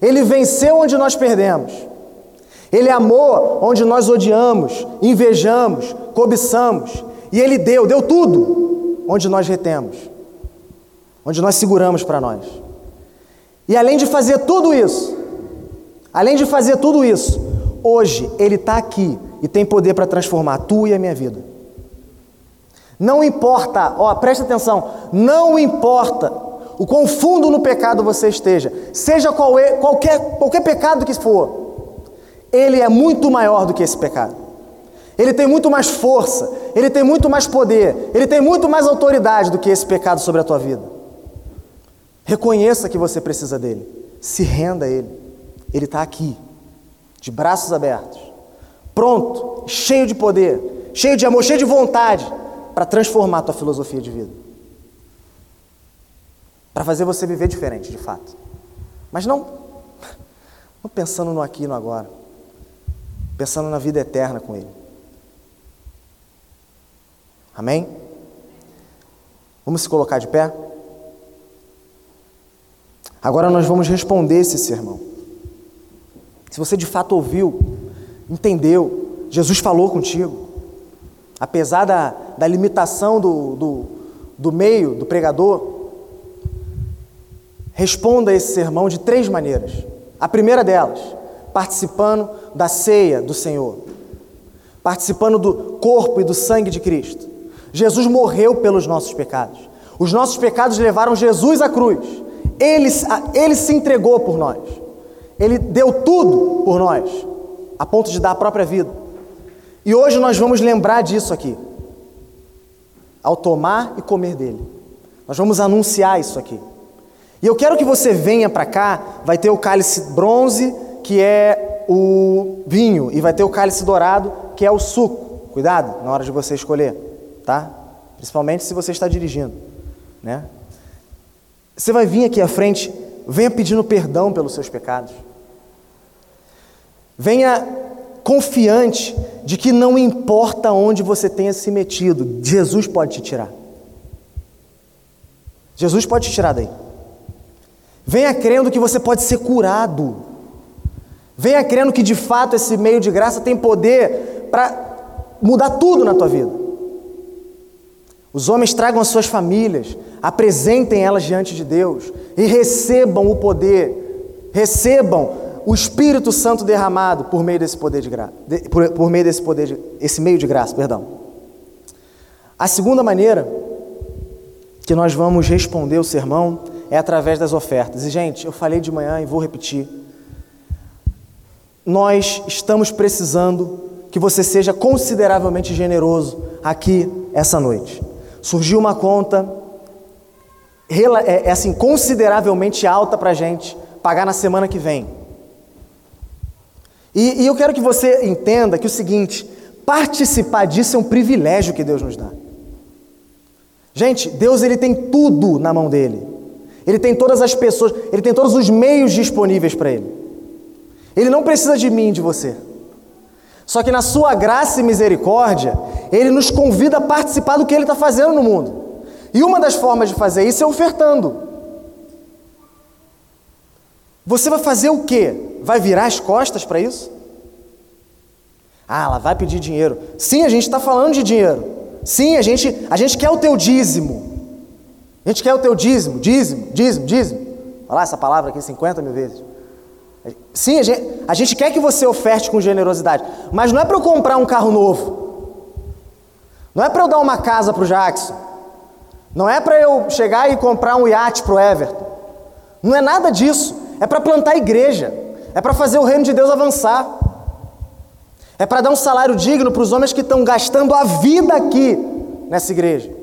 Ele venceu onde nós perdemos. Ele amou onde nós odiamos, invejamos, cobiçamos. E Ele deu, deu tudo onde nós retemos, onde nós seguramos para nós. E além de fazer tudo isso, além de fazer tudo isso, hoje Ele está aqui e tem poder para transformar a tua e a minha vida. Não importa, ó, presta atenção, não importa o quão fundo no pecado você esteja, seja qual é, qualquer, qualquer pecado que for, ele é muito maior do que esse pecado. Ele tem muito mais força, ele tem muito mais poder, ele tem muito mais autoridade do que esse pecado sobre a tua vida. Reconheça que você precisa dele. Se renda a ele. Ele está aqui, de braços abertos, pronto, cheio de poder, cheio de amor, cheio de vontade para transformar a tua filosofia de vida. Para fazer você viver diferente, de fato. Mas não, não pensando no aqui e no agora. Pensando na vida eterna com Ele. Amém? Vamos se colocar de pé? Agora nós vamos responder esse sermão. Se você de fato ouviu, entendeu, Jesus falou contigo, apesar da, da limitação do, do, do meio, do pregador, responda esse sermão de três maneiras. A primeira delas, participando da ceia do Senhor, participando do corpo e do sangue de Cristo. Jesus morreu pelos nossos pecados. Os nossos pecados levaram Jesus à cruz. Ele, ele se entregou por nós. Ele deu tudo por nós, a ponto de dar a própria vida. E hoje nós vamos lembrar disso aqui, ao tomar e comer dele. Nós vamos anunciar isso aqui. E eu quero que você venha para cá, vai ter o cálice bronze, que é o vinho, e vai ter o cálice dourado, que é o suco. Cuidado na hora de você escolher, tá? Principalmente se você está dirigindo, né? Você vai vir aqui à frente, venha pedindo perdão pelos seus pecados. Venha confiante de que não importa onde você tenha se metido, Jesus pode te tirar. Jesus pode te tirar daí. Venha crendo que você pode ser curado. Venha crendo que de fato esse meio de graça tem poder para mudar tudo na tua vida. Os homens tragam as suas famílias, apresentem elas diante de Deus e recebam o poder, recebam o Espírito Santo derramado por meio desse poder de graça, por, por, meio desse poder, de, esse meio de graça, perdão. A segunda maneira que nós vamos responder o sermão é através das ofertas. E gente, eu falei de manhã e vou repetir. Nós estamos precisando que você seja consideravelmente generoso aqui essa noite surgiu uma conta é, é assim consideravelmente alta para a gente pagar na semana que vem. E, e eu quero que você entenda que o seguinte: participar disso é um privilégio que Deus nos dá. Gente, Deus ele tem tudo na mão dele. Ele tem todas as pessoas, ele tem todos os meios disponíveis para ele. Ele não precisa de mim, de você. Só que na sua graça e misericórdia, ele nos convida a participar do que ele está fazendo no mundo. E uma das formas de fazer isso é ofertando. Você vai fazer o quê? Vai virar as costas para isso? Ah, ela vai pedir dinheiro. Sim, a gente está falando de dinheiro. Sim, a gente, a gente quer o teu dízimo. A gente quer o teu dízimo, dízimo, dízimo, dízimo. Olha lá essa palavra aqui 50 mil vezes. Sim, a gente, a gente quer que você oferte com generosidade, mas não é para eu comprar um carro novo. Não é para eu dar uma casa para o Jackson. Não é para eu chegar e comprar um iate para o Everton. Não é nada disso. É para plantar igreja. É para fazer o reino de Deus avançar. É para dar um salário digno para os homens que estão gastando a vida aqui nessa igreja.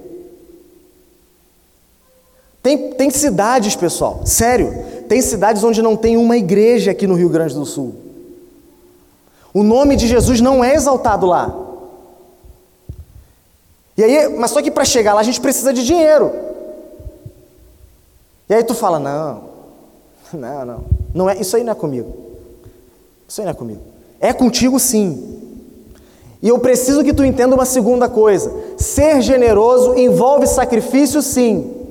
Tem, tem cidades, pessoal, sério, tem cidades onde não tem uma igreja aqui no Rio Grande do Sul. O nome de Jesus não é exaltado lá. E aí, mas só que para chegar lá a gente precisa de dinheiro. E aí tu fala: "Não. Não, não. Não é, isso aí não é comigo. Isso aí não é comigo. É contigo sim. E eu preciso que tu entenda uma segunda coisa. Ser generoso envolve sacrifício sim.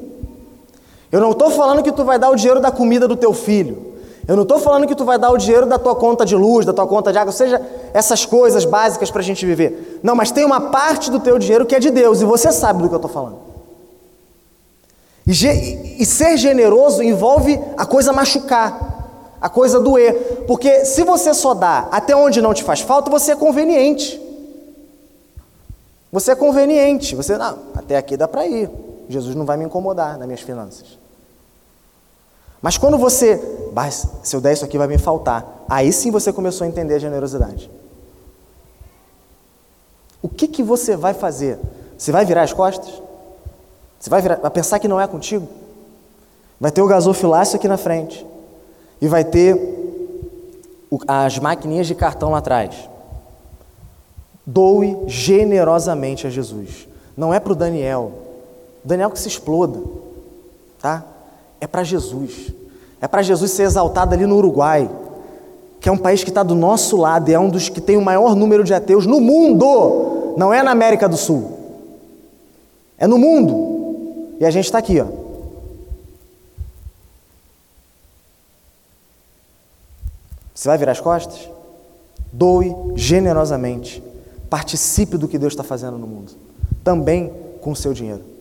Eu não estou falando que tu vai dar o dinheiro da comida do teu filho. Eu não estou falando que tu vai dar o dinheiro da tua conta de luz, da tua conta de água, seja essas coisas básicas para a gente viver. Não, mas tem uma parte do teu dinheiro que é de Deus e você sabe do que eu estou falando. E, e ser generoso envolve a coisa machucar, a coisa doer. Porque se você só dá até onde não te faz falta, você é conveniente. Você é conveniente. Você, não, até aqui dá para ir. Jesus não vai me incomodar nas minhas finanças. Mas quando você, se eu der isso aqui vai me faltar, aí sim você começou a entender a generosidade. O que, que você vai fazer? Você vai virar as costas? Você vai, virar, vai pensar que não é contigo? Vai ter o gasofilácio aqui na frente. E vai ter as maquininhas de cartão lá atrás. Doe generosamente a Jesus. Não é para o Daniel. Daniel que se exploda. Tá? É para Jesus. É para Jesus ser exaltado ali no Uruguai, que é um país que está do nosso lado e é um dos que tem o maior número de ateus no mundo, não é na América do Sul. É no mundo. E a gente está aqui, ó. Você vai virar as costas? Doe generosamente. Participe do que Deus está fazendo no mundo. Também com o seu dinheiro.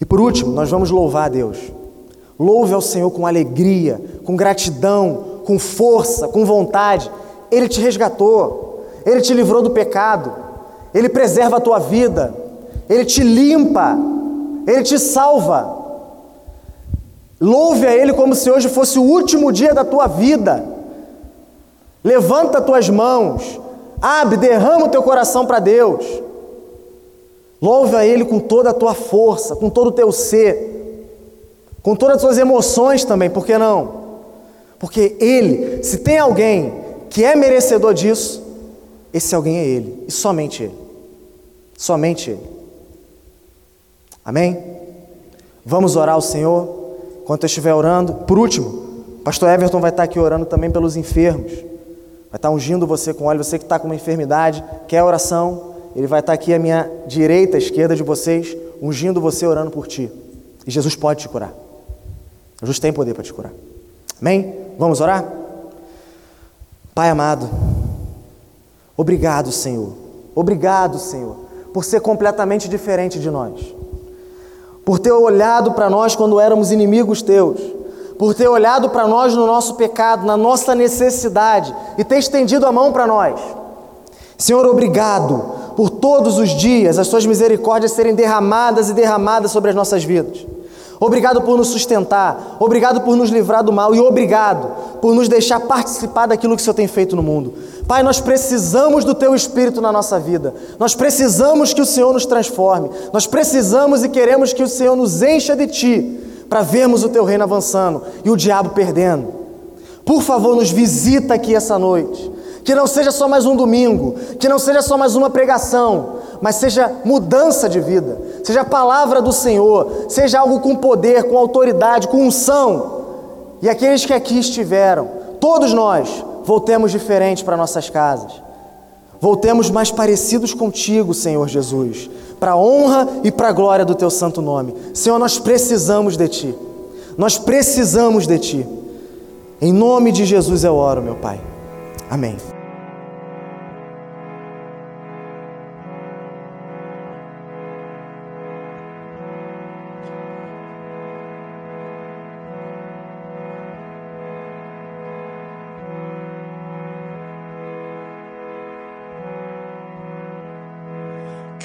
E por último, nós vamos louvar a Deus. Louve ao Senhor com alegria, com gratidão, com força, com vontade. Ele te resgatou, ele te livrou do pecado, ele preserva a tua vida, ele te limpa, ele te salva. Louve a Ele como se hoje fosse o último dia da tua vida. Levanta tuas mãos, abre, derrama o teu coração para Deus. Louve a Ele com toda a tua força, com todo o teu ser, com todas as tuas emoções também, por que não? Porque Ele, se tem alguém que é merecedor disso, esse alguém é Ele, e somente Ele. Somente Ele. Amém? Vamos orar ao Senhor enquanto eu estiver orando. Por último, Pastor Everton vai estar aqui orando também pelos enfermos. Vai estar ungindo você com óleo, você que está com uma enfermidade, quer oração, ele vai estar aqui à minha direita, à esquerda de vocês, ungindo você, orando por ti. E Jesus pode te curar. Jesus tem poder para te curar. Amém? Vamos orar? Pai amado, obrigado, Senhor. Obrigado, Senhor, por ser completamente diferente de nós. Por ter olhado para nós quando éramos inimigos teus. Por ter olhado para nós no nosso pecado, na nossa necessidade e ter estendido a mão para nós. Senhor, obrigado por todos os dias as suas misericórdias serem derramadas e derramadas sobre as nossas vidas. Obrigado por nos sustentar, obrigado por nos livrar do mal e obrigado por nos deixar participar daquilo que o Senhor tem feito no mundo. Pai, nós precisamos do Teu Espírito na nossa vida, nós precisamos que o Senhor nos transforme, nós precisamos e queremos que o Senhor nos encha de Ti para vermos o Teu reino avançando e o diabo perdendo. Por favor, nos visita aqui essa noite. Que não seja só mais um domingo, que não seja só mais uma pregação, mas seja mudança de vida, seja a palavra do Senhor, seja algo com poder, com autoridade, com unção. E aqueles que aqui estiveram, todos nós, voltemos diferentes para nossas casas. Voltemos mais parecidos contigo, Senhor Jesus, para a honra e para a glória do teu santo nome. Senhor, nós precisamos de ti. Nós precisamos de ti. Em nome de Jesus eu oro, meu Pai. Amém.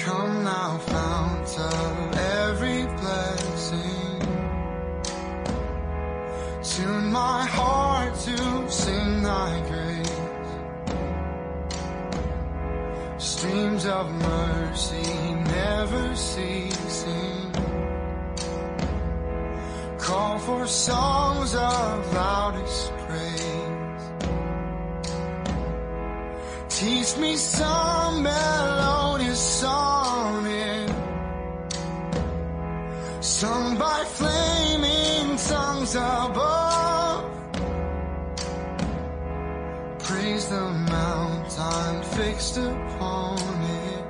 Come now, fount of every blessing. Tune my heart to sing thy grace. Streams of mercy never ceasing. Call for songs of loudest praise. Teach me some melodious Sung by flaming tongues above. Praise the mountain fixed upon it.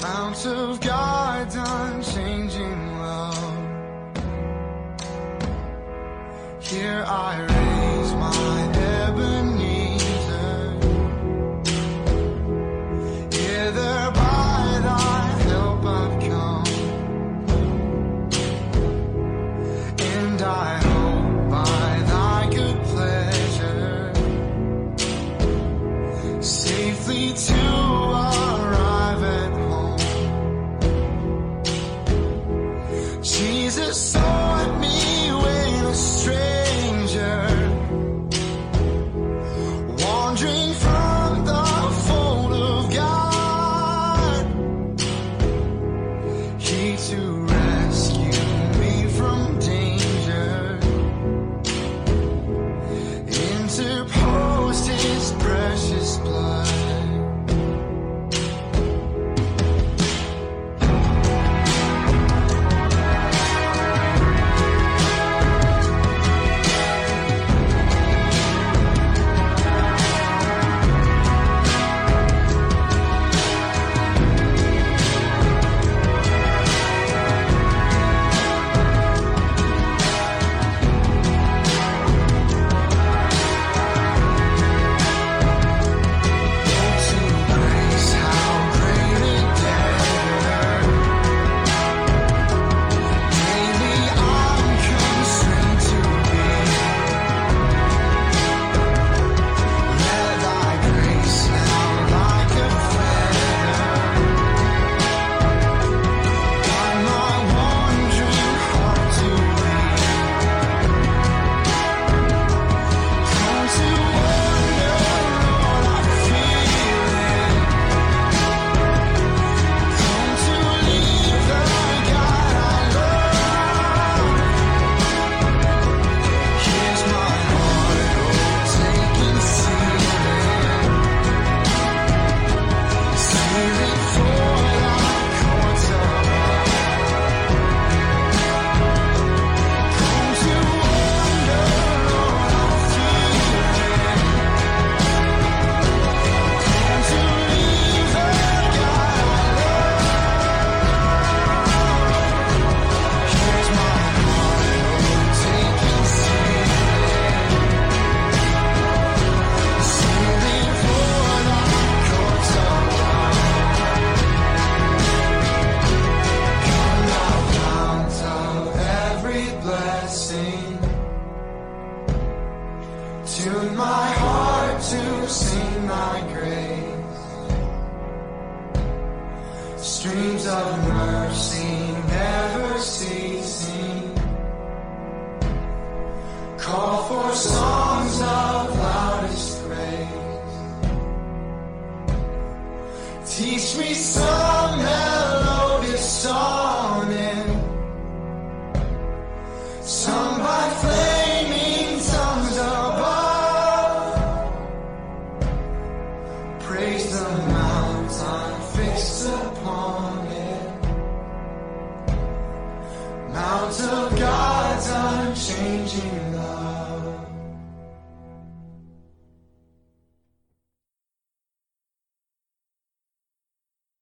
Mount of God's unchanging love Here I raise